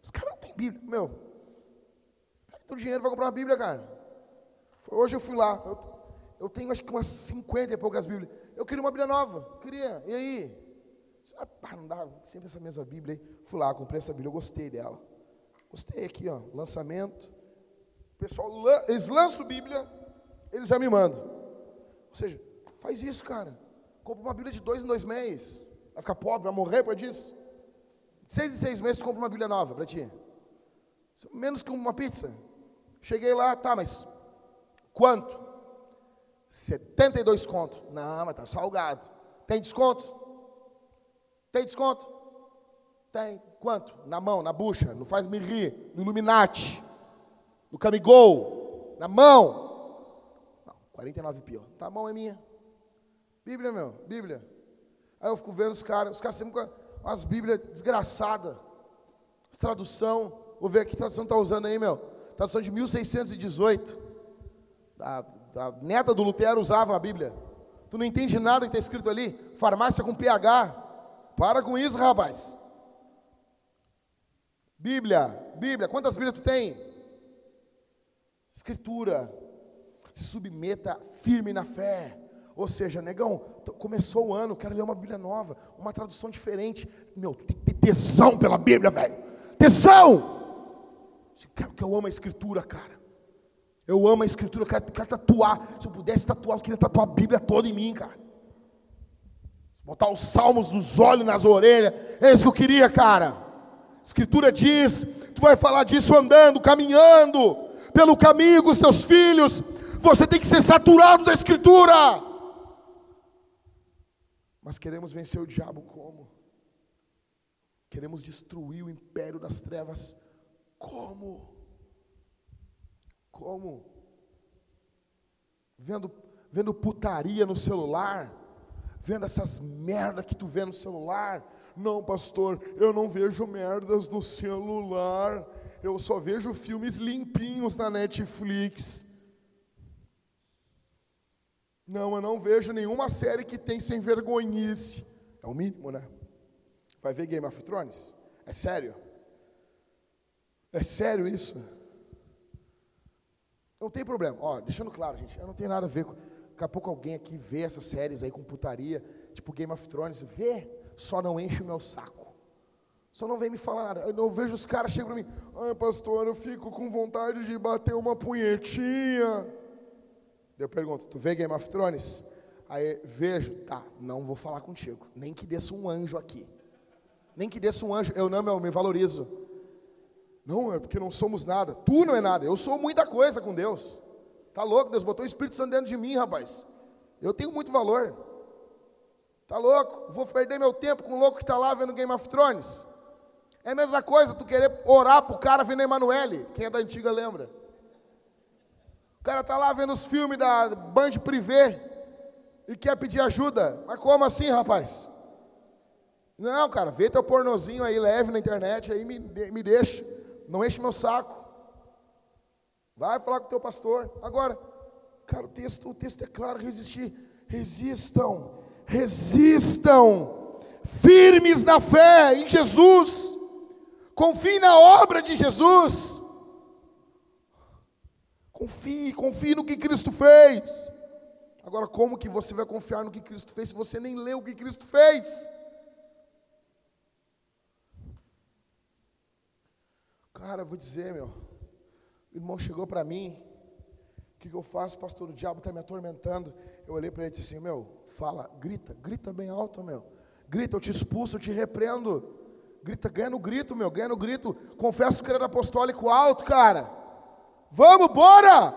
Os caras não têm Bíblia, meu. Pega teu dinheiro, vai comprar uma Bíblia, cara. Hoje eu fui lá, eu, eu tenho acho que umas 50 e poucas Bíblias. Eu queria uma Bíblia nova, queria, e aí? Ah, não dá, sempre essa mesma Bíblia aí. Fui lá, comprei essa Bíblia, eu gostei dela. Gostei aqui, ó, lançamento. Pessoal, eles lançam Bíblia, eles já me mandam. Ou seja, faz isso, cara. Compra uma Bíblia de dois em dois meses. Vai ficar pobre, vai morrer por disso. Seis em seis meses tu compra uma Bíblia nova para ti. Menos que uma pizza. Cheguei lá, tá, mas quanto? 72 conto. Não, mas tá salgado. Tem desconto? Tem desconto? Tem. Quanto? Na mão, na bucha, não faz me rir, no Illuminati, no Camigol, na mão. 49 pila. Tá bom, é minha. Bíblia, meu, Bíblia. Aí eu fico vendo os caras, os caras sempre com as Bíblias desgraçadas. As tradução, vou ver que tradução está usando aí, meu. Tradução de 1618. A, a neta do Lutero usava a Bíblia. Tu não entende nada que está escrito ali? Farmácia com PH. Para com isso, rapaz. Bíblia, Bíblia. Quantas Bíblias tu tem? Escritura se submeta firme na fé. Ou seja, negão, começou o ano, quero ler uma Bíblia nova, uma tradução diferente. Meu, tu tem que ter tesão pela Bíblia, velho. Tesão! Que eu amo a Escritura, cara. Eu amo a Escritura, quero, quero tatuar. Se eu pudesse tatuar, eu queria tatuar a Bíblia toda em mim, cara. Botar os salmos nos olhos, nas orelhas. É isso que eu queria, cara. Escritura diz: tu vai falar disso andando, caminhando pelo caminho com os teus filhos você tem que ser saturado da Escritura. Mas queremos vencer o diabo como? Queremos destruir o império das trevas como? Como? Vendo, vendo putaria no celular, vendo essas merdas que tu vê no celular. Não, pastor, eu não vejo merdas no celular. Eu só vejo filmes limpinhos na Netflix. Não, eu não vejo nenhuma série que tem sem vergonhice. É o mínimo, né? Vai ver Game of Thrones? É sério? É sério isso? Não tem problema. Ó, deixando claro, gente, eu não tenho nada a ver com. Daqui a pouco alguém aqui vê essas séries aí com putaria, tipo Game of Thrones, vê, só não enche o meu saco. Só não vem me falar nada. Eu vejo os caras chegam para mim, ai pastor, eu fico com vontade de bater uma punhetinha. Eu pergunto, tu vê Game of Thrones? Aí vejo, tá, não vou falar contigo. Nem que desça um anjo aqui. Nem que desça um anjo, eu não, eu me valorizo. Não, é porque não somos nada. Tu não é nada, eu sou muita coisa com Deus. Tá louco? Deus botou o Espírito Santo dentro de mim, rapaz. Eu tenho muito valor. Tá louco? Vou perder meu tempo com o louco que está lá vendo Game of Thrones. É a mesma coisa tu querer orar pro cara vendo Emanuele. Quem é da antiga lembra? O cara tá lá vendo os filmes da Band Privé e quer pedir ajuda. Mas como assim, rapaz? Não, cara, vê teu pornozinho aí, leve na internet, aí me, me deixa. Não enche meu saco. Vai falar com teu pastor. Agora, cara, o texto, o texto é claro, resistir. Resistam, resistam, firmes na fé em Jesus. Confie na obra de Jesus. Confie, confie no que Cristo fez. Agora, como que você vai confiar no que Cristo fez se você nem leu o que Cristo fez? Cara, vou dizer, meu. O irmão chegou para mim. O que, que eu faço, pastor? O diabo está me atormentando. Eu olhei para ele e disse assim: Meu, fala, grita, grita bem alto, meu. Grita, eu te expulso, eu te repreendo. Grita, ganha no grito, meu, ganha no grito. Confesso que era apostólico alto, cara. Vamos, bora!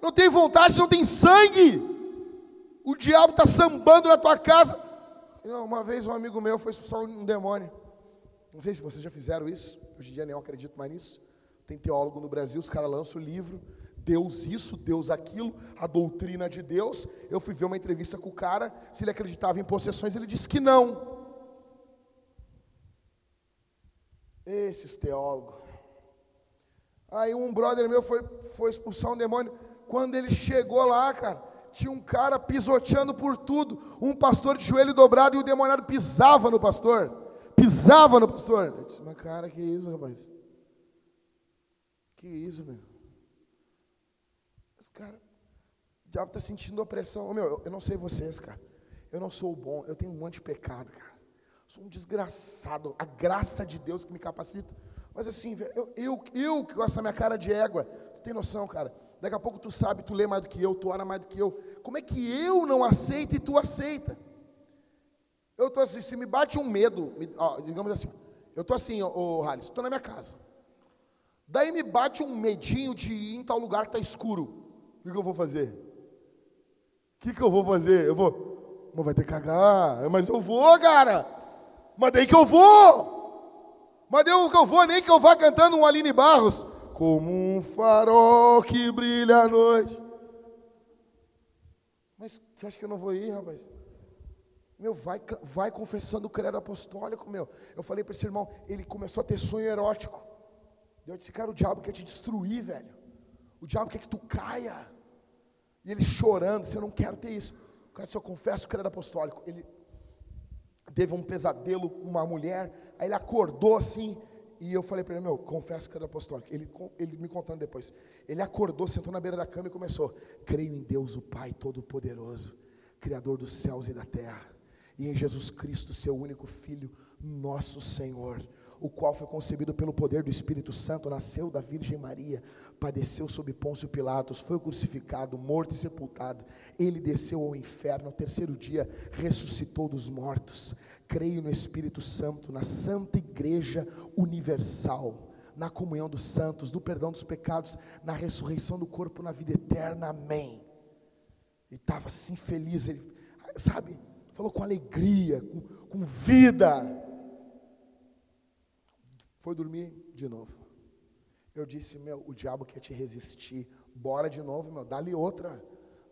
Não tem vontade, não tem sangue. O diabo está sambando na tua casa. Uma vez um amigo meu foi expulsar um demônio. Não sei se vocês já fizeram isso. Hoje em dia nem eu acredito mais nisso. Tem teólogo no Brasil, os caras lançam o livro. Deus isso, Deus aquilo, a doutrina de Deus. Eu fui ver uma entrevista com o cara, se ele acreditava em possessões, ele disse que não. Esses teólogos. Aí um brother meu foi, foi expulsar um demônio. Quando ele chegou lá, cara, tinha um cara pisoteando por tudo. Um pastor de joelho dobrado e o demoniado pisava no pastor. Pisava no pastor. Eu disse, mas cara, que isso, rapaz? Que isso, meu? Mas, cara, o diabo está sentindo opressão. Meu, eu, não sei vocês, cara. Eu não sou bom, eu tenho um monte de pecado, cara. Sou um desgraçado. A graça de Deus que me capacita. Mas assim, eu, eu, eu com essa minha cara de égua, tu tem noção, cara? Daqui a pouco tu sabe, tu lê mais do que eu, tu ora mais do que eu. Como é que eu não aceito e tu aceita? Eu tô assim, se me bate um medo, me, ó, digamos assim, eu tô assim, ô, ô estou na minha casa. Daí me bate um medinho de ir em tal lugar que está escuro. O que, que, eu vou fazer? O que, que eu vou fazer? Eu vou, mas vai ter que cagar. Mas eu vou, cara. Mas daí que eu vou. Mas deu que eu vou, nem que eu vá cantando um Aline Barros. Como um farol que brilha à noite. Mas você acha que eu não vou ir, rapaz? Meu, vai, vai confessando o credo apostólico, meu. Eu falei para esse irmão, ele começou a ter sonho erótico. Eu disse, cara, o diabo quer te destruir, velho. O diabo quer que tu caia. E ele chorando, você não quer ter isso. O cara disse, eu confesso o credo apostólico. Ele teve um pesadelo com uma mulher, aí ele acordou assim, e eu falei para ele, meu, confesso que era apostólico. Ele, ele me contando depois. Ele acordou, sentou na beira da cama e começou: Creio em Deus, o Pai Todo-Poderoso, Criador dos céus e da terra, e em Jesus Cristo, seu único Filho, nosso Senhor o qual foi concebido pelo poder do Espírito Santo, nasceu da Virgem Maria, padeceu sob Pôncio Pilatos, foi crucificado, morto e sepultado. Ele desceu ao inferno, ao terceiro dia ressuscitou dos mortos. Creio no Espírito Santo, na Santa Igreja Universal, na comunhão dos santos, do perdão dos pecados, na ressurreição do corpo, na vida eterna. Amém. Ele estava assim feliz, ele, sabe, falou com alegria, com, com vida. Foi dormir de novo. Eu disse, meu, o diabo quer te resistir. Bora de novo, meu, dá-lhe outra.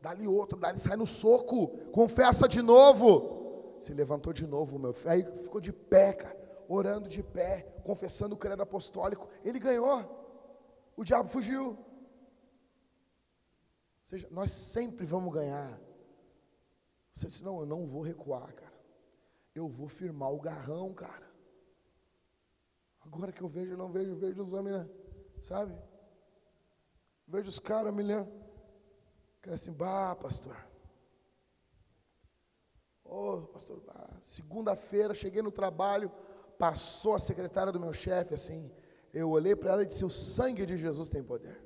Dá-lhe outra, dá-lhe, sai no soco. Confessa de novo. Se levantou de novo, meu. Aí ficou de pé, cara, orando de pé, confessando o credo apostólico. Ele ganhou. O diabo fugiu. Ou seja, nós sempre vamos ganhar. Você disse, não, eu não vou recuar, cara. Eu vou firmar o garrão, cara. Agora que eu vejo, eu não vejo, vejo os homens, né? sabe? Vejo os caras me lendo. Cara assim, bah, pastor. Ô, oh, pastor, segunda-feira cheguei no trabalho, passou a secretária do meu chefe assim. Eu olhei para ela e disse: O sangue de Jesus tem poder.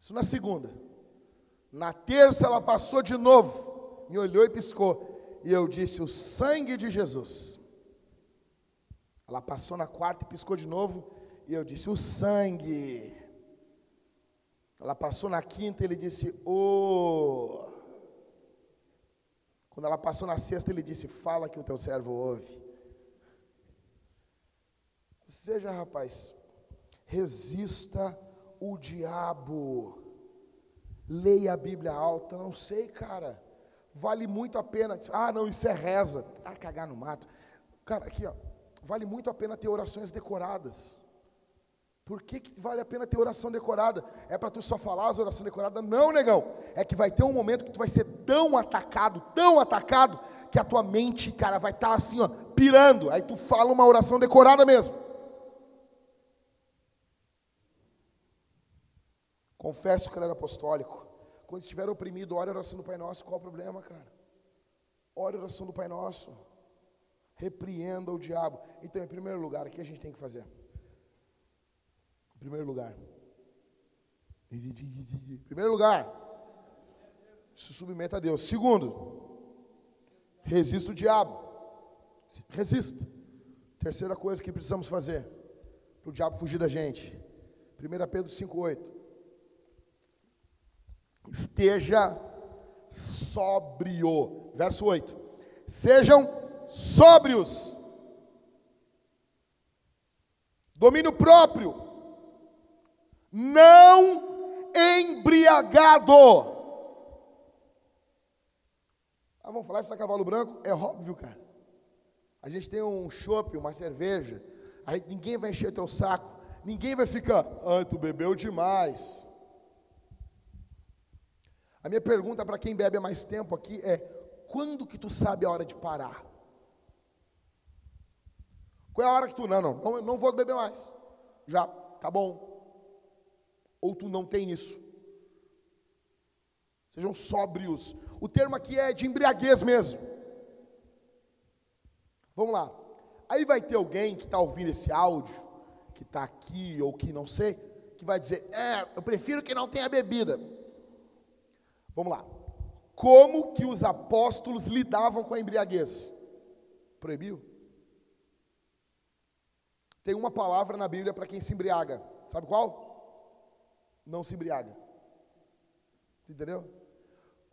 Isso na segunda. Na terça ela passou de novo, me olhou e piscou. E eu disse: O sangue de Jesus. Ela passou na quarta e piscou de novo. E eu disse: O sangue. Ela passou na quinta e ele disse: O. Oh. Quando ela passou na sexta, ele disse: Fala que o teu servo ouve. Seja, rapaz, resista o diabo. Leia a Bíblia alta. Não sei, cara. Vale muito a pena. Ah, não, isso é reza. Ah, cagar no mato. Cara, aqui, ó. Vale muito a pena ter orações decoradas. Por que, que vale a pena ter oração decorada? É para tu só falar as orações decoradas? Não, negão. É que vai ter um momento que tu vai ser tão atacado, tão atacado, que a tua mente, cara, vai estar tá assim, ó, pirando. Aí tu fala uma oração decorada mesmo. Confesso que era apostólico. Quando estiver oprimido, ore a oração do Pai Nosso. Qual o problema, cara? Ore a oração do Pai Nosso. Repreenda o diabo. Então, em primeiro lugar, o que a gente tem que fazer? Em primeiro lugar. Em primeiro lugar, se submeta a Deus. Segundo, resista o diabo. Resista. Terceira coisa que precisamos fazer para o diabo fugir da gente. 1 Pedro 5,8 esteja sóbrio. Verso 8: Sejam sóbrios, domínio próprio, não embriagado. Ah, vamos falar isso cavalo branco? É óbvio, cara. A gente tem um chopp, uma cerveja, aí ninguém vai encher teu saco, ninguém vai ficar, ai, tu bebeu demais. A minha pergunta para quem bebe há mais tempo aqui é: quando que tu sabe a hora de parar? Qual é a hora que tu não, não, não, não vou beber mais? Já, tá bom. Ou tu não tem isso? Sejam sóbrios. O termo aqui é de embriaguez mesmo. Vamos lá. Aí vai ter alguém que está ouvindo esse áudio, que está aqui ou que não sei, que vai dizer: É, eu prefiro que não tenha bebida. Vamos lá. Como que os apóstolos lidavam com a embriaguez? Proibiu? Tem uma palavra na Bíblia para quem se embriaga. Sabe qual? Não se embriaga. Entendeu?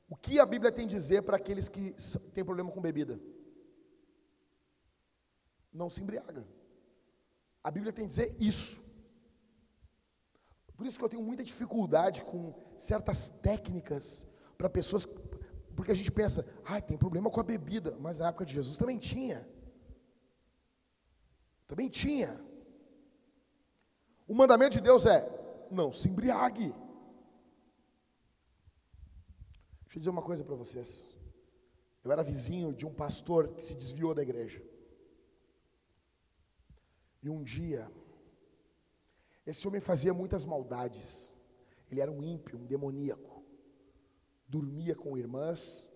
O que a Bíblia tem a dizer para aqueles que têm problema com bebida? Não se embriaga. A Bíblia tem a dizer isso. Por isso que eu tenho muita dificuldade com certas técnicas para pessoas, porque a gente pensa, ah, tem problema com a bebida, mas na época de Jesus também tinha. Também tinha. O mandamento de Deus é: não se embriague. Deixa eu dizer uma coisa para vocês. Eu era vizinho de um pastor que se desviou da igreja. E um dia, esse homem fazia muitas maldades. Ele era um ímpio, um demoníaco dormia com irmãs,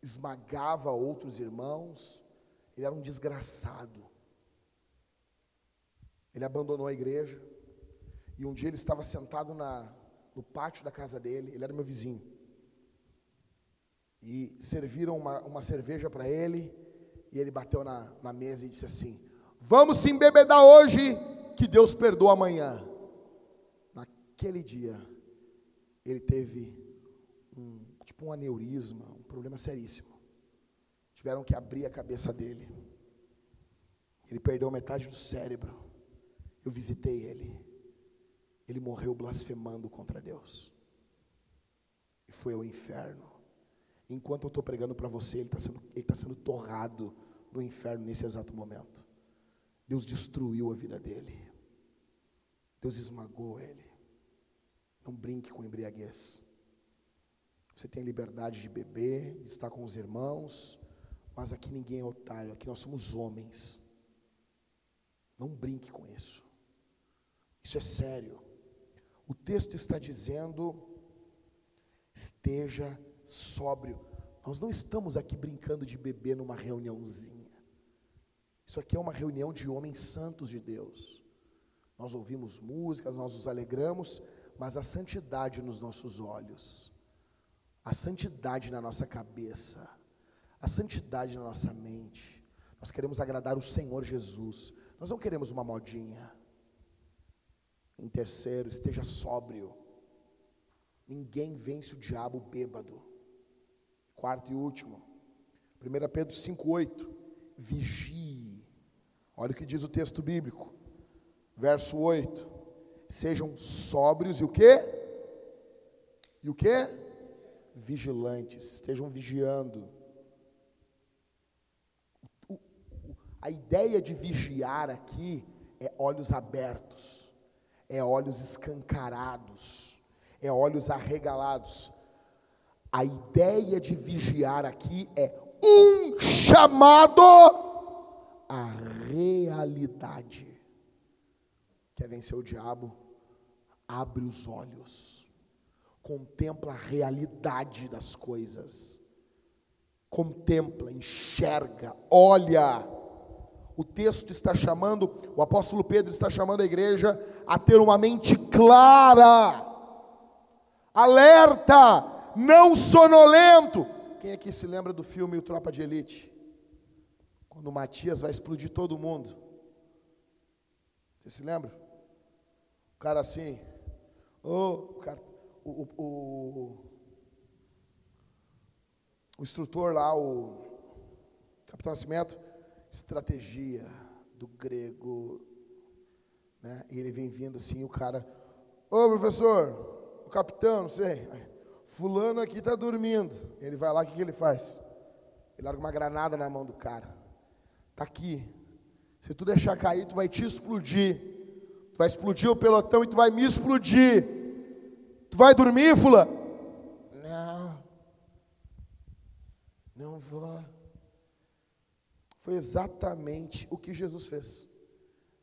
esmagava outros irmãos, ele era um desgraçado. Ele abandonou a igreja, e um dia ele estava sentado na, no pátio da casa dele, ele era meu vizinho. E serviram uma, uma cerveja para ele, e ele bateu na, na mesa e disse assim: Vamos se embebedar hoje, que Deus perdoa amanhã. Naquele dia, ele teve um, tipo um aneurisma, um problema seríssimo. Tiveram que abrir a cabeça dele. Ele perdeu metade do cérebro. Eu visitei ele. Ele morreu blasfemando contra Deus. E foi ao inferno. Enquanto eu estou pregando para você, ele está sendo, tá sendo torrado no inferno nesse exato momento. Deus destruiu a vida dele. Deus esmagou ele. Não brinque com embriaguez. Você tem liberdade de beber, de estar com os irmãos, mas aqui ninguém é otário, aqui nós somos homens. Não brinque com isso. Isso é sério. O texto está dizendo: esteja sóbrio. Nós não estamos aqui brincando de beber numa reuniãozinha. Isso aqui é uma reunião de homens santos de Deus. Nós ouvimos músicas, nós nos alegramos, mas a santidade nos nossos olhos, a santidade na nossa cabeça, a santidade na nossa mente. Nós queremos agradar o Senhor Jesus. Nós não queremos uma modinha. Em terceiro, esteja sóbrio. Ninguém vence o diabo bêbado. Quarto e último, 1 Pedro 5,8: Vigie. Olha o que diz o texto bíblico, verso 8: Sejam sóbrios e o que? E o que? Vigilantes, estejam vigiando. A ideia de vigiar aqui é olhos abertos, é olhos escancarados, é olhos arregalados. A ideia de vigiar aqui é um chamado à realidade. Quer vencer o diabo? Abre os olhos, contempla a realidade das coisas, contempla, enxerga, olha. O texto está chamando, o apóstolo Pedro está chamando a igreja a ter uma mente clara, alerta, não sonolento. Quem aqui se lembra do filme O Tropa de Elite? Quando o Matias vai explodir todo mundo. Você se lembra? O cara assim, oh, o, cara, o, o, o instrutor lá, o Capitão Nascimento, estratégia do grego, né? E ele vem vindo assim, o cara, ô professor, o capitão, não sei, fulano aqui está dormindo. Ele vai lá, o que, que ele faz? Ele larga uma granada na mão do cara. Está aqui. Se tu deixar cair, tu vai te explodir. Tu vai explodir o pelotão e tu vai me explodir. Tu vai dormir, fulano? Não. Não vou. Foi exatamente o que Jesus fez.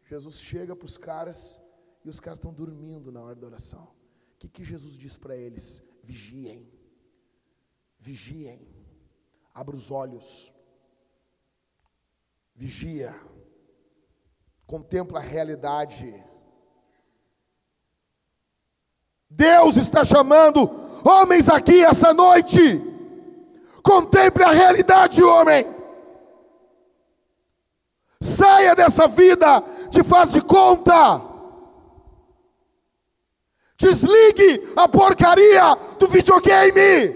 Jesus chega para os caras e os caras estão dormindo na hora da oração. O que, que Jesus diz para eles? Vigiem, vigiem, abra os olhos, vigia, contempla a realidade. Deus está chamando homens aqui essa noite. Contemple a realidade, homem. Saia dessa vida de faz de conta. Desligue a porcaria do videogame.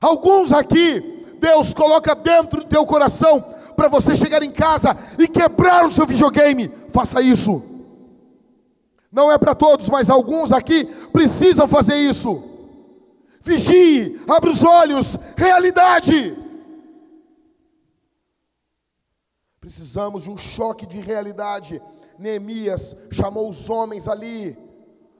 Alguns aqui, Deus coloca dentro do teu coração para você chegar em casa e quebrar o seu videogame. Faça isso. Não é para todos, mas alguns aqui precisam fazer isso. Vigie, abre os olhos, realidade. Precisamos de um choque de realidade. Neemias chamou os homens ali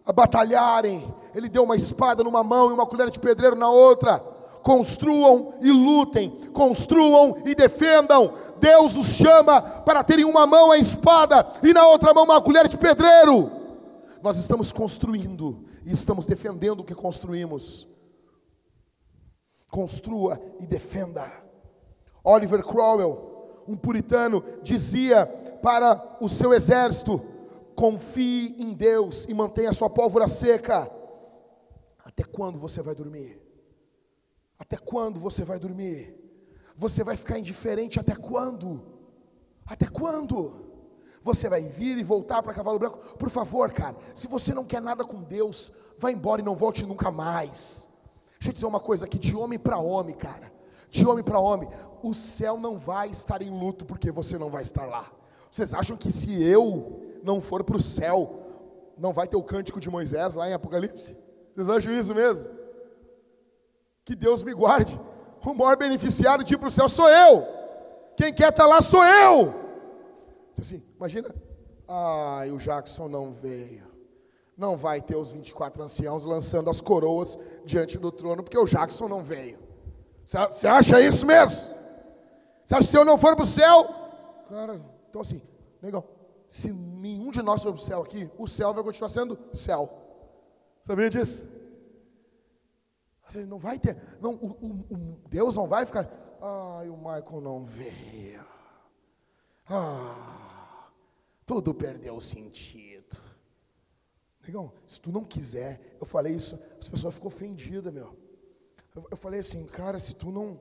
a batalharem. Ele deu uma espada numa mão e uma colher de pedreiro na outra. Construam e lutem, construam e defendam. Deus os chama para terem uma mão a espada e na outra mão uma colher de pedreiro. Nós estamos construindo e estamos defendendo o que construímos. Construa e defenda. Oliver Cromwell um puritano, dizia para o seu exército: confie em Deus e mantenha sua pólvora seca. Até quando você vai dormir? Até quando você vai dormir? Você vai ficar indiferente até quando? Até quando? Você vai vir e voltar para Cavalo Branco? Por favor, cara, se você não quer nada com Deus, vá embora e não volte nunca mais. Deixa eu dizer uma coisa aqui, de homem para homem, cara de homem para homem, o céu não vai estar em luto porque você não vai estar lá. Vocês acham que se eu não for para o céu, não vai ter o cântico de Moisés lá em Apocalipse? Vocês acham isso mesmo? Que Deus me guarde. O maior beneficiário de ir para o céu sou eu. Quem quer estar tá lá sou eu. Então, assim, imagina. Ai, o Jackson não veio. Não vai ter os 24 anciãos lançando as coroas diante do trono, porque o Jackson não veio. Você acha isso mesmo? Você acha que se eu não for para o céu? Cara, então assim, legal. Se nenhum de nós for para o céu aqui, o céu vai continuar sendo céu. Sabia disso? Não vai ter, não, o, o, o Deus não vai ficar, Ai, o Michael não veio. Ah, tudo perdeu o sentido. Negão, se tu não quiser, eu falei isso, as pessoas ficam ofendidas, meu. Eu, eu falei assim, cara, se tu não.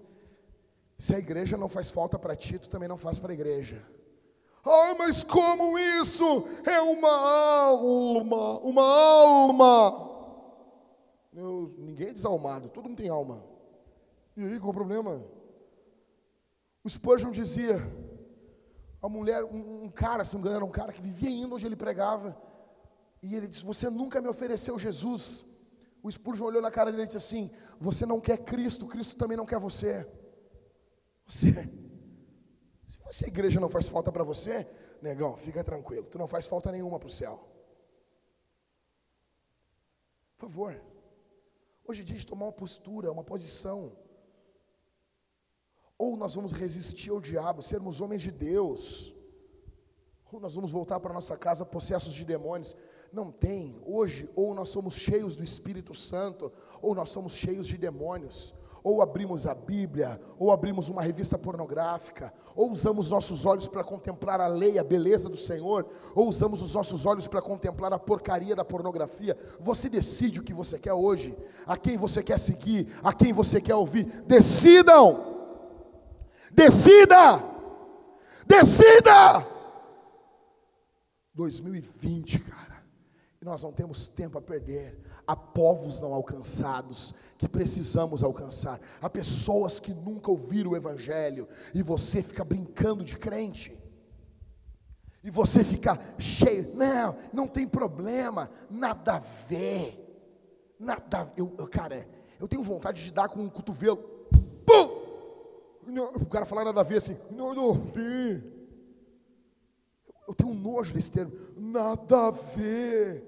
Se a igreja não faz falta para ti, tu também não faz para a igreja. Ai, mas como isso? É uma alma, uma alma. Deus, ninguém é desalmado, todo mundo tem alma. E aí, qual o problema? O Spurgeon dizia, a mulher, um, um cara, se não me engano, um cara que vivia indo onde ele pregava, e ele disse: Você nunca me ofereceu Jesus. O Spurgeon olhou na cara dele e disse assim: Você não quer Cristo, Cristo também não quer você. Você, se você igreja não faz falta para você, negão, fica tranquilo, tu não faz falta nenhuma para o céu. Por favor. Hoje é dia de tomar uma postura, uma posição. Ou nós vamos resistir ao diabo, sermos homens de Deus. Ou nós vamos voltar para nossa casa possessos de demônios. Não tem. Hoje, ou nós somos cheios do Espírito Santo, ou nós somos cheios de demônios. Ou abrimos a Bíblia, ou abrimos uma revista pornográfica, ou usamos nossos olhos para contemplar a lei, a beleza do Senhor, ou usamos os nossos olhos para contemplar a porcaria da pornografia. Você decide o que você quer hoje, a quem você quer seguir, a quem você quer ouvir. Decidam! Decida! Decida! 2020, cara. E nós não temos tempo a perder. Há povos não alcançados que precisamos alcançar. Há pessoas que nunca ouviram o Evangelho e você fica brincando de crente. E você fica cheio, não, não tem problema, nada a ver. Nada, eu, cara, eu tenho vontade de dar com um cotovelo. Pum! o cara falar nada a ver assim, não, não vi. Eu tenho um nojo desse termo, nada a ver.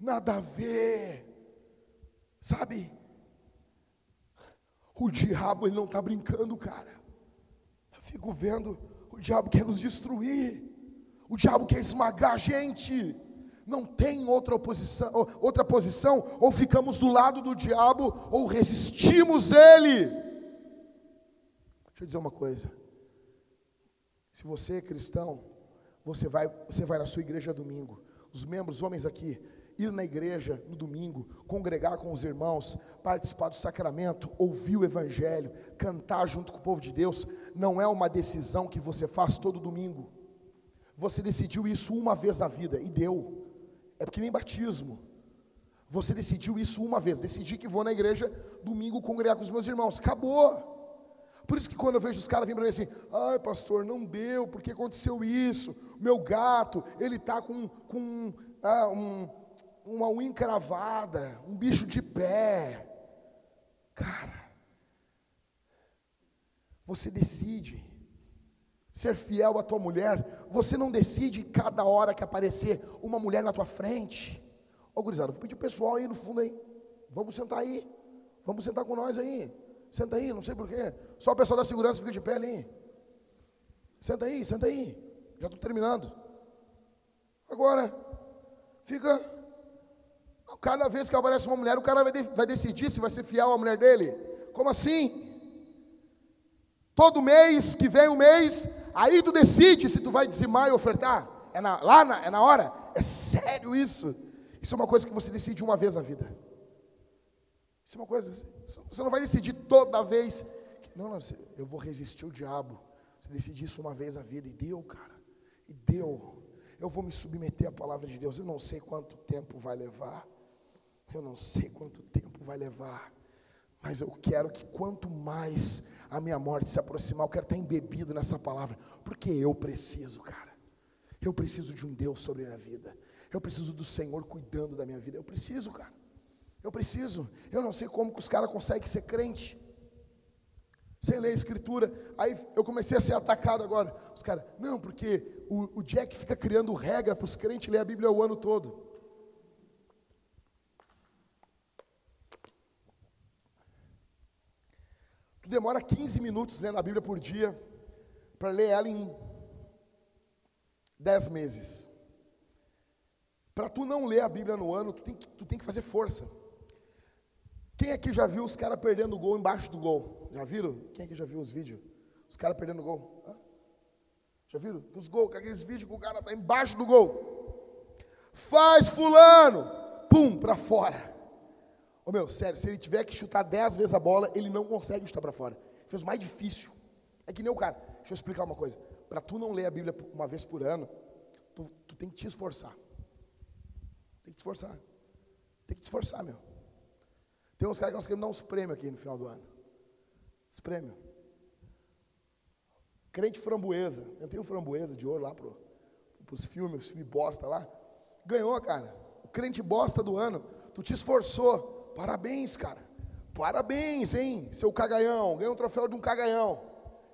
Nada a ver. Sabe? O diabo ele não está brincando, cara. Eu fico vendo, o diabo quer nos destruir. O diabo quer esmagar a gente. Não tem outra oposição, outra posição, ou ficamos do lado do diabo ou resistimos ele. Deixa eu dizer uma coisa. Se você é cristão, você vai, você vai na sua igreja domingo. Os membros, homens aqui, ir na igreja no domingo, congregar com os irmãos, participar do sacramento, ouvir o evangelho, cantar junto com o povo de Deus, não é uma decisão que você faz todo domingo. Você decidiu isso uma vez na vida e deu. É porque nem batismo. Você decidiu isso uma vez. Decidi que vou na igreja domingo congregar com os meus irmãos. Acabou. Por isso que quando eu vejo os caras vindo para mim assim, ai pastor, não deu, porque aconteceu isso. Meu gato, ele está com, com ah, um, uma unha encravada, um bicho de pé. Cara, você decide ser fiel à tua mulher, você não decide cada hora que aparecer uma mulher na tua frente. Ô gurizada, vou pedir o pessoal aí no fundo aí. Vamos sentar aí. Vamos sentar com nós aí. Senta aí, não sei porquê. Só o pessoal da segurança fica de pé ali. Senta aí, senta aí. Já estou terminando. Agora, fica Cada vez que aparece uma mulher, o cara vai, de, vai decidir se vai ser fiel à mulher dele. Como assim? Todo mês que vem o mês, aí tu decide se tu vai dizimar e ofertar. É na, lá na, é na hora? É sério isso? Isso é uma coisa que você decide uma vez na vida. Isso é uma coisa, você não vai decidir toda vez. Não, não, eu vou resistir o diabo. Você decide isso uma vez na vida e deu, cara. E deu. Eu vou me submeter à palavra de Deus. Eu não sei quanto tempo vai levar. Eu não sei quanto tempo vai levar, mas eu quero que quanto mais a minha morte se aproximar, eu quero estar embebido nessa palavra, porque eu preciso, cara. Eu preciso de um Deus sobre a minha vida. Eu preciso do Senhor cuidando da minha vida. Eu preciso, cara. Eu preciso. Eu não sei como que os caras conseguem ser crente. Sem ler a escritura. Aí eu comecei a ser atacado agora. Os caras, não, porque o, o Jack fica criando regra para os crentes ler a Bíblia o ano todo. Tu demora 15 minutos lendo a Bíblia por dia para ler ela em 10 meses. Para tu não ler a Bíblia no ano, tu tem, que, tu tem que fazer força. Quem aqui já viu os caras perdendo o gol embaixo do gol? Já viram? Quem aqui já viu os vídeos? Os caras perdendo gol. Hã? Já viram? Os gols, aqueles vídeos que o cara tá embaixo do gol. Faz fulano. Pum, para fora. Ô meu, sério, se ele tiver que chutar 10 vezes a bola, ele não consegue chutar para fora. Fez mais difícil. É que nem o cara. Deixa eu explicar uma coisa. Para tu não ler a Bíblia uma vez por ano, tu, tu tem que te esforçar. Tem que te esforçar. Tem que te esforçar, meu. Tem uns caras que nós queremos dar uns prêmios aqui no final do ano. Os prêmios. Crente framboesa. Eu tenho framboesa de ouro lá para os filmes, os filmes bosta lá. Ganhou, cara. O crente bosta do ano. Tu te esforçou. Parabéns, cara. Parabéns, hein? Seu cagaião. Ganhou um troféu de um cagaião.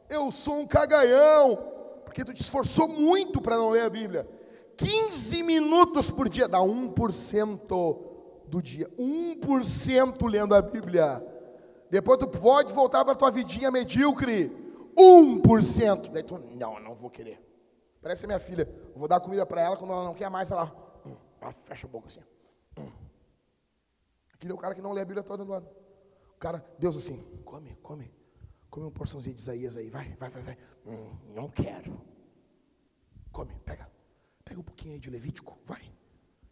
Eu sou um cagaião. Porque tu te esforçou muito para não ler a Bíblia. 15 minutos por dia, dá 1% do dia. 1% lendo a Bíblia. Depois tu pode voltar para tua vidinha medíocre. 1%. Daí tu, não, não vou querer. Parece minha filha. Vou dar comida para ela quando ela não quer mais, ela, hum, ela fecha a boca assim. Hum. Aquele é o cara que não lê a Bíblia toda no ano. O cara, Deus assim, come, come. Come uma porçãozinha de Isaías aí, vai, vai, vai, vai. Hum, não quero. Come, pega. Pega um pouquinho aí de Levítico, vai.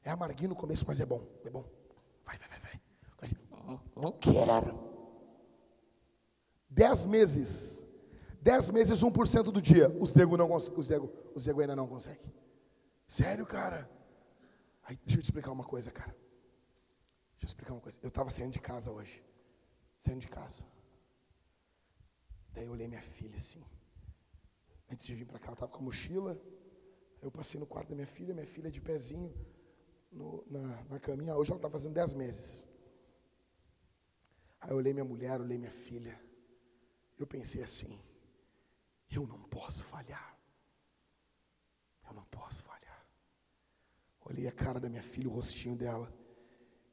É amarguinho no começo, mas é bom, é bom. Vai, vai, vai, vai. Não, quero. Dez meses. Dez meses, 1% do dia. Os Diego não. Os Diego, os Diego ainda não conseguem. Sério, cara? Aí, deixa eu te explicar uma coisa, cara. Deixa eu explicar uma coisa. Eu estava saindo de casa hoje. Saindo de casa. Daí eu olhei minha filha assim. Antes de vir para cá, ela estava com a mochila. Eu passei no quarto da minha filha, minha filha de pezinho no, na, na caminha. Hoje ela está fazendo 10 meses. Aí eu olhei minha mulher, olhei minha filha. Eu pensei assim: eu não posso falhar. Eu não posso falhar. Olhei a cara da minha filha, o rostinho dela.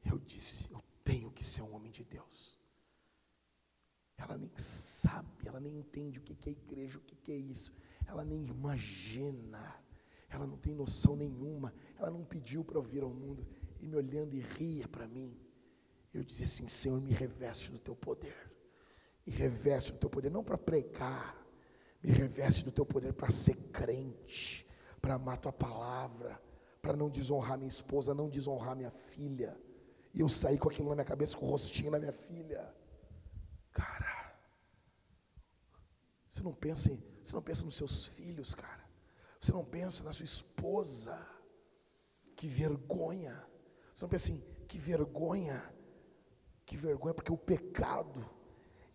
Eu disse: eu tenho que ser um homem de Deus. Ela nem sabe, ela nem entende o que é igreja, o que é isso. Ela nem imagina ela não tem noção nenhuma, ela não pediu para eu vir ao mundo, e me olhando e ria para mim. Eu dizia assim: Senhor, me reveste do teu poder, me reveste do teu poder, não para pregar, me reveste do teu poder para ser crente, para amar tua palavra, para não desonrar minha esposa, não desonrar minha filha. E eu saí com aquilo na minha cabeça, com o rostinho na minha filha. Cara, você não pensa em, você não pensa nos seus filhos, cara. Você não pensa na sua esposa. Que vergonha. Você não pensa assim, que vergonha. Que vergonha, porque o pecado,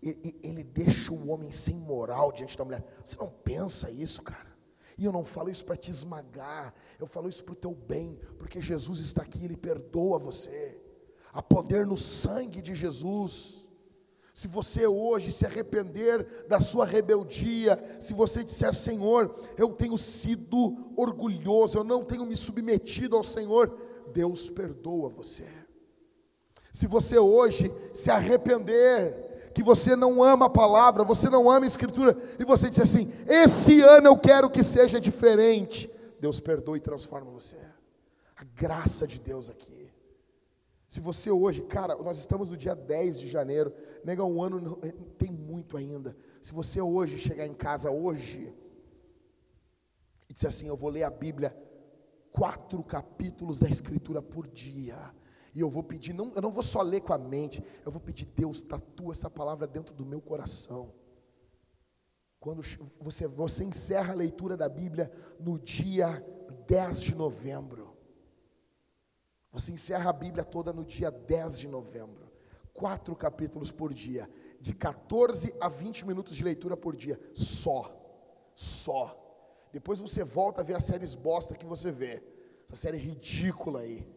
ele, ele deixa o homem sem moral diante da mulher. Você não pensa isso, cara. E eu não falo isso para te esmagar, eu falo isso para o teu bem, porque Jesus está aqui, Ele perdoa você. Há poder no sangue de Jesus. Se você hoje se arrepender da sua rebeldia, se você disser, Senhor, eu tenho sido orgulhoso, eu não tenho me submetido ao Senhor, Deus perdoa você. Se você hoje se arrepender, que você não ama a palavra, você não ama a Escritura, e você disser assim: esse ano eu quero que seja diferente, Deus perdoa e transforma você. A graça de Deus aqui. Se você hoje, cara, nós estamos no dia 10 de janeiro, nega um ano, eh, tem muito ainda. Se você hoje chegar em casa hoje e disser assim, eu vou ler a Bíblia, quatro capítulos da Escritura por dia, e eu vou pedir, não, eu não vou só ler com a mente, eu vou pedir, Deus, tatua essa palavra dentro do meu coração. Quando você, você encerra a leitura da Bíblia no dia 10 de novembro, você encerra a Bíblia toda no dia 10 de novembro. Quatro capítulos por dia. De 14 a 20 minutos de leitura por dia. Só. Só. Depois você volta a ver as séries bosta que você vê. Essa série ridícula aí.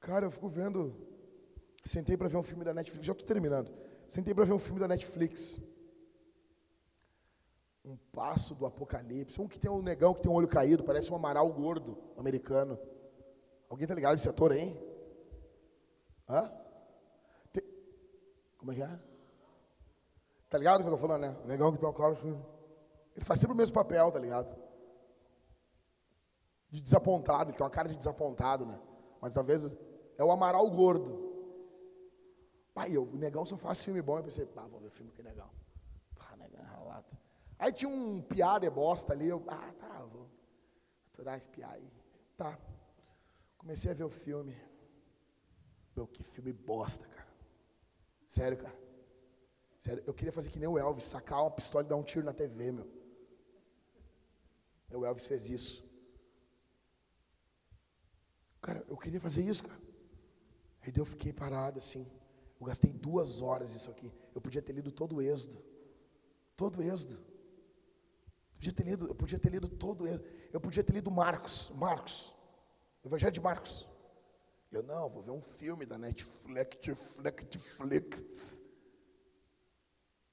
Cara, eu fico vendo. Sentei para ver um filme da Netflix. Já estou terminando. Sentei para ver um filme da Netflix. Um passo do apocalipse. Um que tem um negão que tem um olho caído, parece um amaral gordo americano. Alguém tá ligado esse ator aí? Hã? Como é que é? Tá ligado o que eu tô falando, né? O negão que tem o cara. Ele faz sempre o mesmo papel, tá ligado? De desapontado, ele tem uma cara de desapontado, né? Mas às vezes é o Amaral gordo. Pai, eu, o negão só faz filme bom. Eu pensei, pá, vou ver filme que é legal. Pá, negão é ralado. Aí tinha um piada e bosta ali. Eu, ah, tá, vou aturar esse piá aí. Tá. Comecei a ver o filme. Meu, que filme bosta, cara. Sério, cara. Sério, eu queria fazer que nem o Elvis, sacar uma pistola e dar um tiro na TV, meu. O Elvis fez isso. Cara, eu queria fazer isso, cara. Aí eu fiquei parado assim. Eu gastei duas horas isso aqui. Eu podia ter lido todo o Êxodo. Todo o Êxodo. Eu podia ter lido, eu podia ter lido todo o Êxodo. Eu podia ter lido Marcos. Marcos. Evangelho de Marcos. Eu não, vou ver um filme da Netflix. Netflix.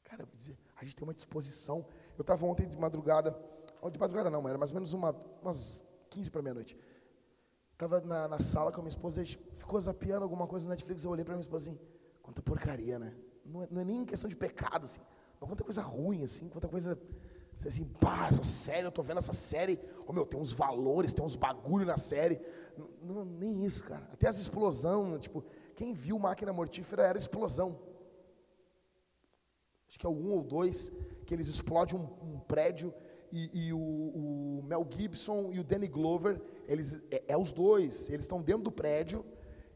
Cara, eu vou dizer, a gente tem uma disposição. Eu estava ontem de madrugada, de madrugada não, era mais ou menos uma, umas 15 para meia-noite. Estava na, na, sala com a minha esposa, a gente ficou zapeando alguma coisa no Netflix, eu olhei para minha esposa assim, quanta porcaria, né? Não é, não é, nem questão de pecado, assim, mas quanta coisa ruim, assim, quanta coisa, assim, pá, essa série, eu tô vendo essa série, oh meu, tem uns valores, tem uns bagulho na série, não, não nem isso, cara, até as explosão, tipo, quem viu Máquina Mortífera era explosão, acho que é o um ou dois, que eles explodem um, um prédio e, e o, o, Mel Gibson e o Danny Glover, eles é, é os dois, eles estão dentro do prédio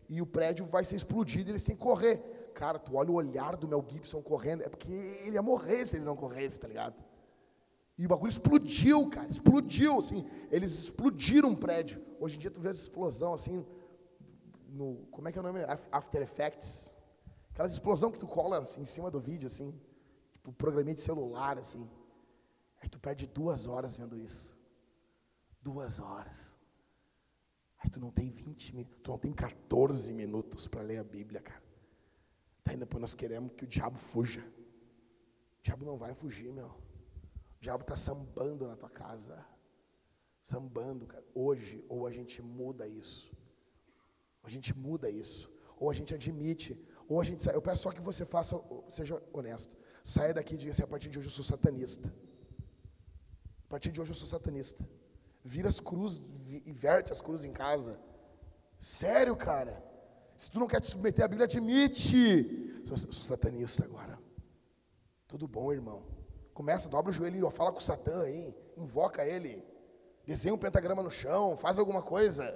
e o prédio vai ser explodido, eles têm que correr. Cara, tu olha o olhar do Mel Gibson correndo, é porque ele ia morrer se ele não corresse, tá ligado? E o bagulho explodiu, cara, explodiu, assim, eles explodiram um prédio. Hoje em dia tu vê essa explosão, assim, no, como é que é o nome? After Effects. Aquela explosão que tu cola assim, em cima do vídeo, assim, tipo programinha de celular, assim. Aí tu perde duas horas vendo isso. Duas horas. Aí tu não tem 20 minutos, tu não tem 14 minutos para ler a Bíblia, cara. Daí depois nós queremos que o diabo fuja. O diabo não vai fugir, meu. O diabo está sambando na tua casa. Sambando, cara. Hoje, ou a gente muda isso. A gente muda isso. Ou a gente admite. Ou a gente sai. Eu peço só que você faça, seja honesto. Saia daqui e diga assim: a partir de hoje eu sou satanista. A partir de hoje eu sou satanista. Vira as cruzes, inverte as cruzes em casa. Sério, cara. Se tu não quer te submeter à Bíblia, admite. Sou, sou satanista agora. Tudo bom, irmão. Começa, dobra o joelho e fala com o Satã aí. Invoca ele. Desenha um pentagrama no chão. Faz alguma coisa.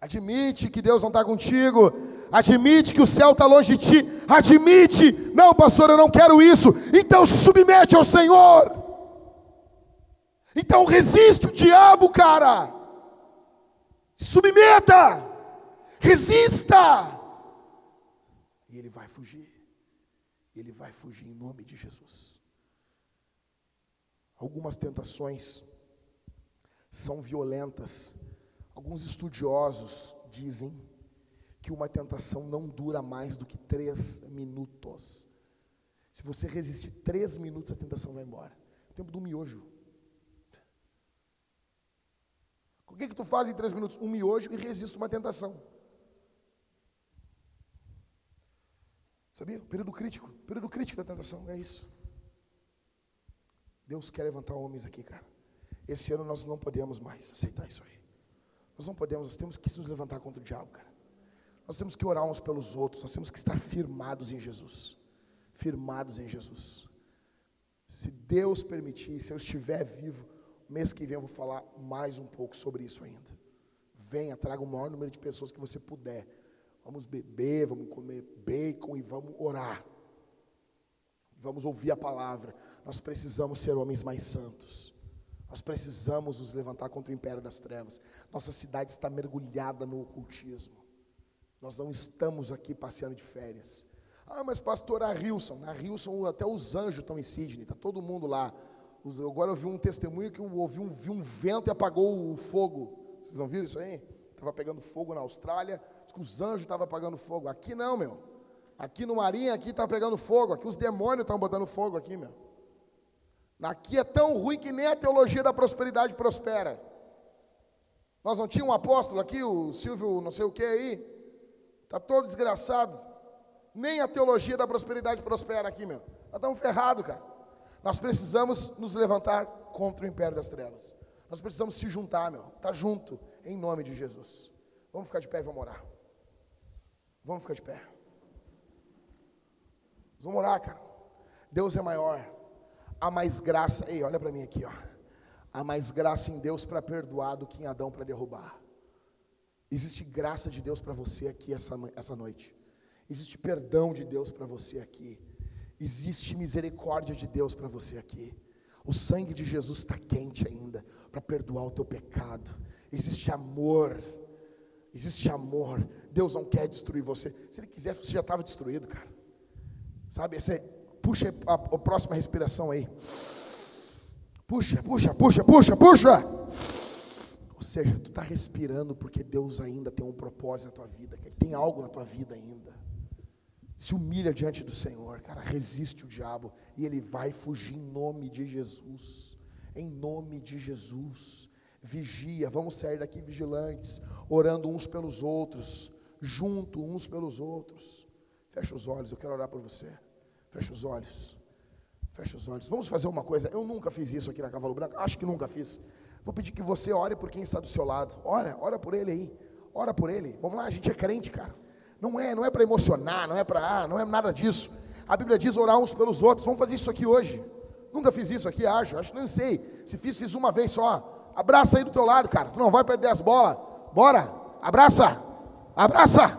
Admite que Deus não está contigo. Admite que o céu está longe de ti. Admite. Não, pastor, eu não quero isso. Então se submete ao Senhor. Então resiste o diabo, cara. Submeta. Resista. E ele vai fugir. Ele vai fugir em nome de Jesus. Algumas tentações são violentas. Alguns estudiosos dizem que uma tentação não dura mais do que três minutos. Se você resistir três minutos, a tentação vai embora. O tempo do miojo. O que, que tu faz em três minutos? Um miojo e resiste uma tentação. Sabia? Período crítico. Período crítico da tentação, é isso. Deus quer levantar homens aqui, cara. Esse ano nós não podemos mais aceitar isso aí. Nós não podemos, nós temos que nos levantar contra o diabo, cara. Nós temos que orar uns pelos outros, nós temos que estar firmados em Jesus. Firmados em Jesus. Se Deus permitir, se eu estiver vivo, Mês que vem eu vou falar mais um pouco sobre isso ainda. Venha, traga o maior número de pessoas que você puder. Vamos beber, vamos comer bacon e vamos orar. Vamos ouvir a palavra. Nós precisamos ser homens mais santos. Nós precisamos nos levantar contra o império das trevas. Nossa cidade está mergulhada no ocultismo. Nós não estamos aqui passeando de férias. Ah, mas pastor, a Rilson. Na Rilson até os anjos estão em Sydney. Está todo mundo lá. Agora eu vi um testemunho que ouvi um, vi um vento e apagou o fogo. Vocês não viram isso aí? Estava pegando fogo na Austrália, os anjos estavam apagando fogo. Aqui não, meu. Aqui no Marinha, aqui está pegando fogo. Aqui os demônios estão botando fogo aqui, meu. Aqui é tão ruim que nem a teologia da prosperidade prospera. Nós não tínhamos um apóstolo aqui, o Silvio não sei o que aí. Está todo desgraçado. Nem a teologia da prosperidade prospera aqui, meu. Nós estamos ferrados, cara. Nós precisamos nos levantar contra o império das trevas. Nós precisamos se juntar, meu. Tá junto, em nome de Jesus. Vamos ficar de pé e vamos orar. Vamos ficar de pé. Vamos orar, cara. Deus é maior. Há mais graça. Ei, olha para mim aqui, ó. Há mais graça em Deus para perdoar do que em Adão para derrubar. Existe graça de Deus para você aqui essa, essa noite. Existe perdão de Deus para você aqui. Existe misericórdia de Deus para você aqui. O sangue de Jesus está quente ainda para perdoar o teu pecado. Existe amor. Existe amor. Deus não quer destruir você. Se Ele quisesse, você já estava destruído, cara. Sabe? Esse, puxa a, a próxima respiração aí. Puxa, puxa, puxa, puxa, puxa. Ou seja, tu está respirando porque Deus ainda tem um propósito na tua vida, que Ele tem algo na tua vida ainda. Se humilha diante do Senhor, cara, resiste o diabo e ele vai fugir em nome de Jesus. Em nome de Jesus. Vigia, vamos sair daqui vigilantes, orando uns pelos outros, junto uns pelos outros. Fecha os olhos, eu quero orar por você. Fecha os olhos. Fecha os olhos. Vamos fazer uma coisa. Eu nunca fiz isso aqui na Cavalo Branco. Acho que nunca fiz. Vou pedir que você ore por quem está do seu lado. Ora, ora por ele aí. Ora por ele. Vamos lá, a gente é crente, cara. Não é, não é para emocionar, não é para, ah, não é nada disso. A Bíblia diz orar uns pelos outros. Vamos fazer isso aqui hoje. Nunca fiz isso aqui, acho. Acho não sei. Se fiz, fiz uma vez só. Abraça aí do teu lado, cara. Tu não vai perder as bolas. Bora. Abraça. Abraça.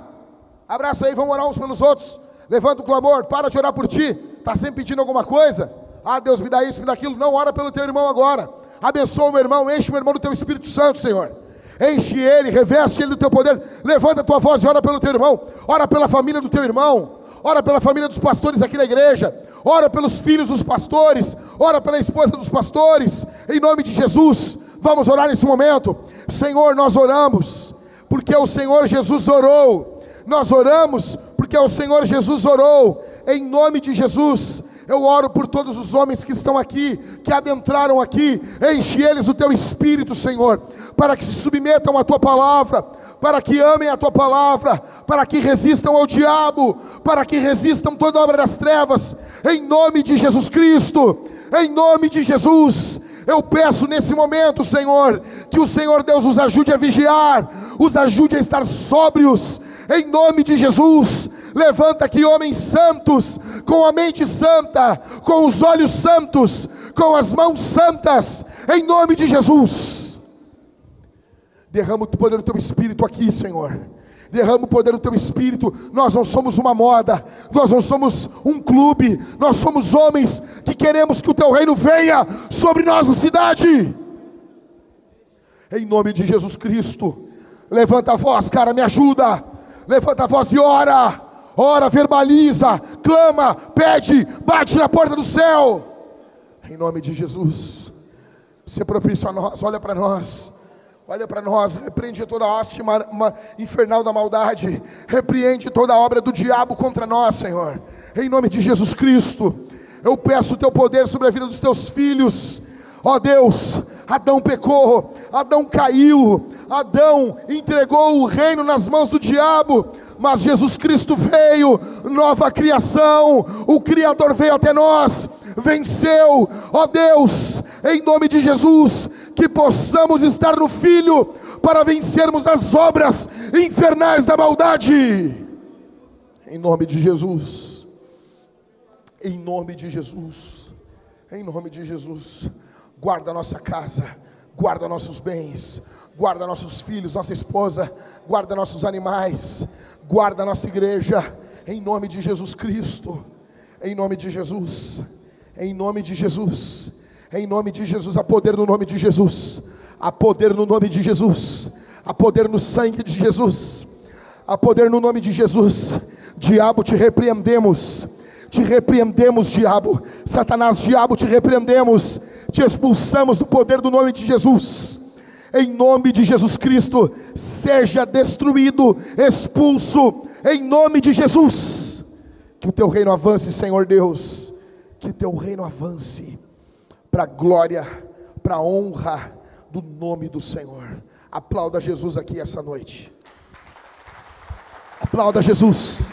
Abraça aí, vamos orar uns pelos outros. Levanta o clamor, para de orar por ti. Está sempre pedindo alguma coisa? Ah, Deus me dá isso, me dá aquilo. Não, ora pelo teu irmão agora. Abençoa o meu irmão, enche o meu irmão do teu Espírito Santo, Senhor. Enche ele, reveste ele do teu poder. Levanta a tua voz e ora pelo teu irmão. Ora pela família do teu irmão. Ora pela família dos pastores aqui da igreja. Ora pelos filhos dos pastores. Ora pela esposa dos pastores. Em nome de Jesus. Vamos orar nesse momento. Senhor, nós oramos. Porque o Senhor Jesus orou. Nós oramos porque o Senhor Jesus orou. Em nome de Jesus. Eu oro por todos os homens que estão aqui, que adentraram aqui. Enche eles o teu espírito, Senhor para que se submetam à tua palavra, para que amem a tua palavra, para que resistam ao diabo, para que resistam toda obra das trevas, em nome de Jesus Cristo, em nome de Jesus. Eu peço nesse momento, Senhor, que o Senhor Deus os ajude a vigiar, os ajude a estar sóbrios, em nome de Jesus. Levanta aqui homens santos, com a mente santa, com os olhos santos, com as mãos santas, em nome de Jesus. Derrama o poder do teu espírito aqui, Senhor. Derrama o poder do teu espírito. Nós não somos uma moda, nós não somos um clube, nós somos homens que queremos que o teu reino venha sobre nossa cidade. Em nome de Jesus Cristo, levanta a voz, cara, me ajuda. Levanta a voz e ora. Ora, verbaliza, clama, pede, bate na porta do céu. Em nome de Jesus, se propício a nós, olha para nós. Olha para nós, repreende toda a hoste infernal da maldade, repreende toda a obra do diabo contra nós, Senhor, em nome de Jesus Cristo. Eu peço o teu poder sobre a vida dos teus filhos, ó Deus. Adão pecou, Adão caiu, Adão entregou o reino nas mãos do diabo, mas Jesus Cristo veio, nova criação, o Criador veio até nós, venceu, ó Deus, em nome de Jesus, que possamos estar no Filho para vencermos as obras infernais da maldade. Em nome de Jesus. Em nome de Jesus. Em nome de Jesus. Guarda nossa casa, guarda nossos bens, guarda nossos filhos, nossa esposa, guarda nossos animais, guarda nossa igreja. Em nome de Jesus Cristo. Em nome de Jesus. Em nome de Jesus. Em nome de Jesus, há poder no nome de Jesus. Há poder no nome de Jesus. Há poder no sangue de Jesus. Há poder no nome de Jesus. Diabo, te repreendemos. Te repreendemos, diabo. Satanás, diabo, te repreendemos. Te expulsamos do poder do nome de Jesus. Em nome de Jesus Cristo, seja destruído, expulso, em nome de Jesus. Que o teu reino avance, Senhor Deus. Que o teu reino avance para a glória, para a honra do nome do Senhor. Aplauda Jesus aqui essa noite. Aplauda Jesus.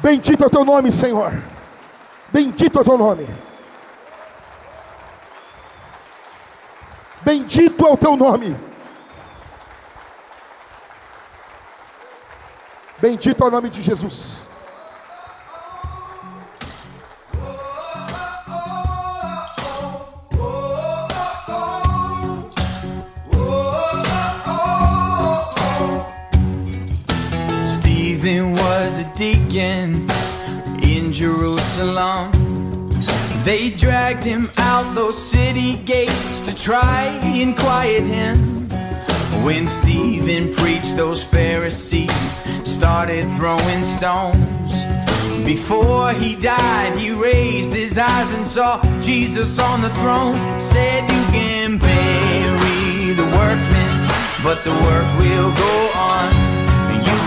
Bendito é o teu nome, Senhor. Bendito é o teu nome. Bendito é o teu nome. Bendito é o nome de Jesus. Seeking in Jerusalem. They dragged him out those city gates to try and quiet him. When Stephen preached, those Pharisees started throwing stones. Before he died, he raised his eyes and saw Jesus on the throne. Said, You can bury the workmen, but the work will go on.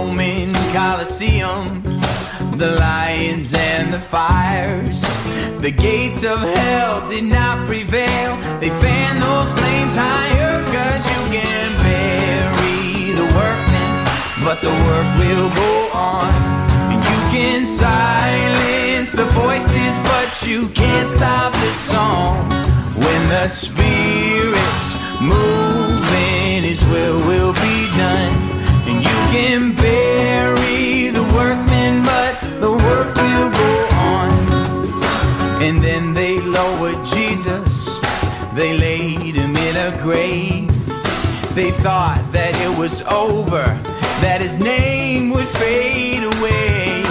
Roman Colosseum, the lions and the fires. The gates of hell did not prevail. They fanned those flames higher, cause you can bury the workmen, but the work will go on. You can silence the voices, but you can't stop the song. When the Spirit's moving, His will will be done. Can bury the workmen, but the work will go on. And then they lowered Jesus, they laid him in a grave. They thought that it was over, that his name would fade away.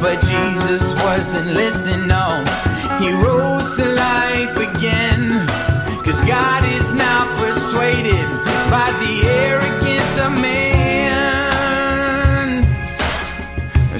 But Jesus wasn't listening, no. He rose to life again. Cause God is not persuaded by the arrogance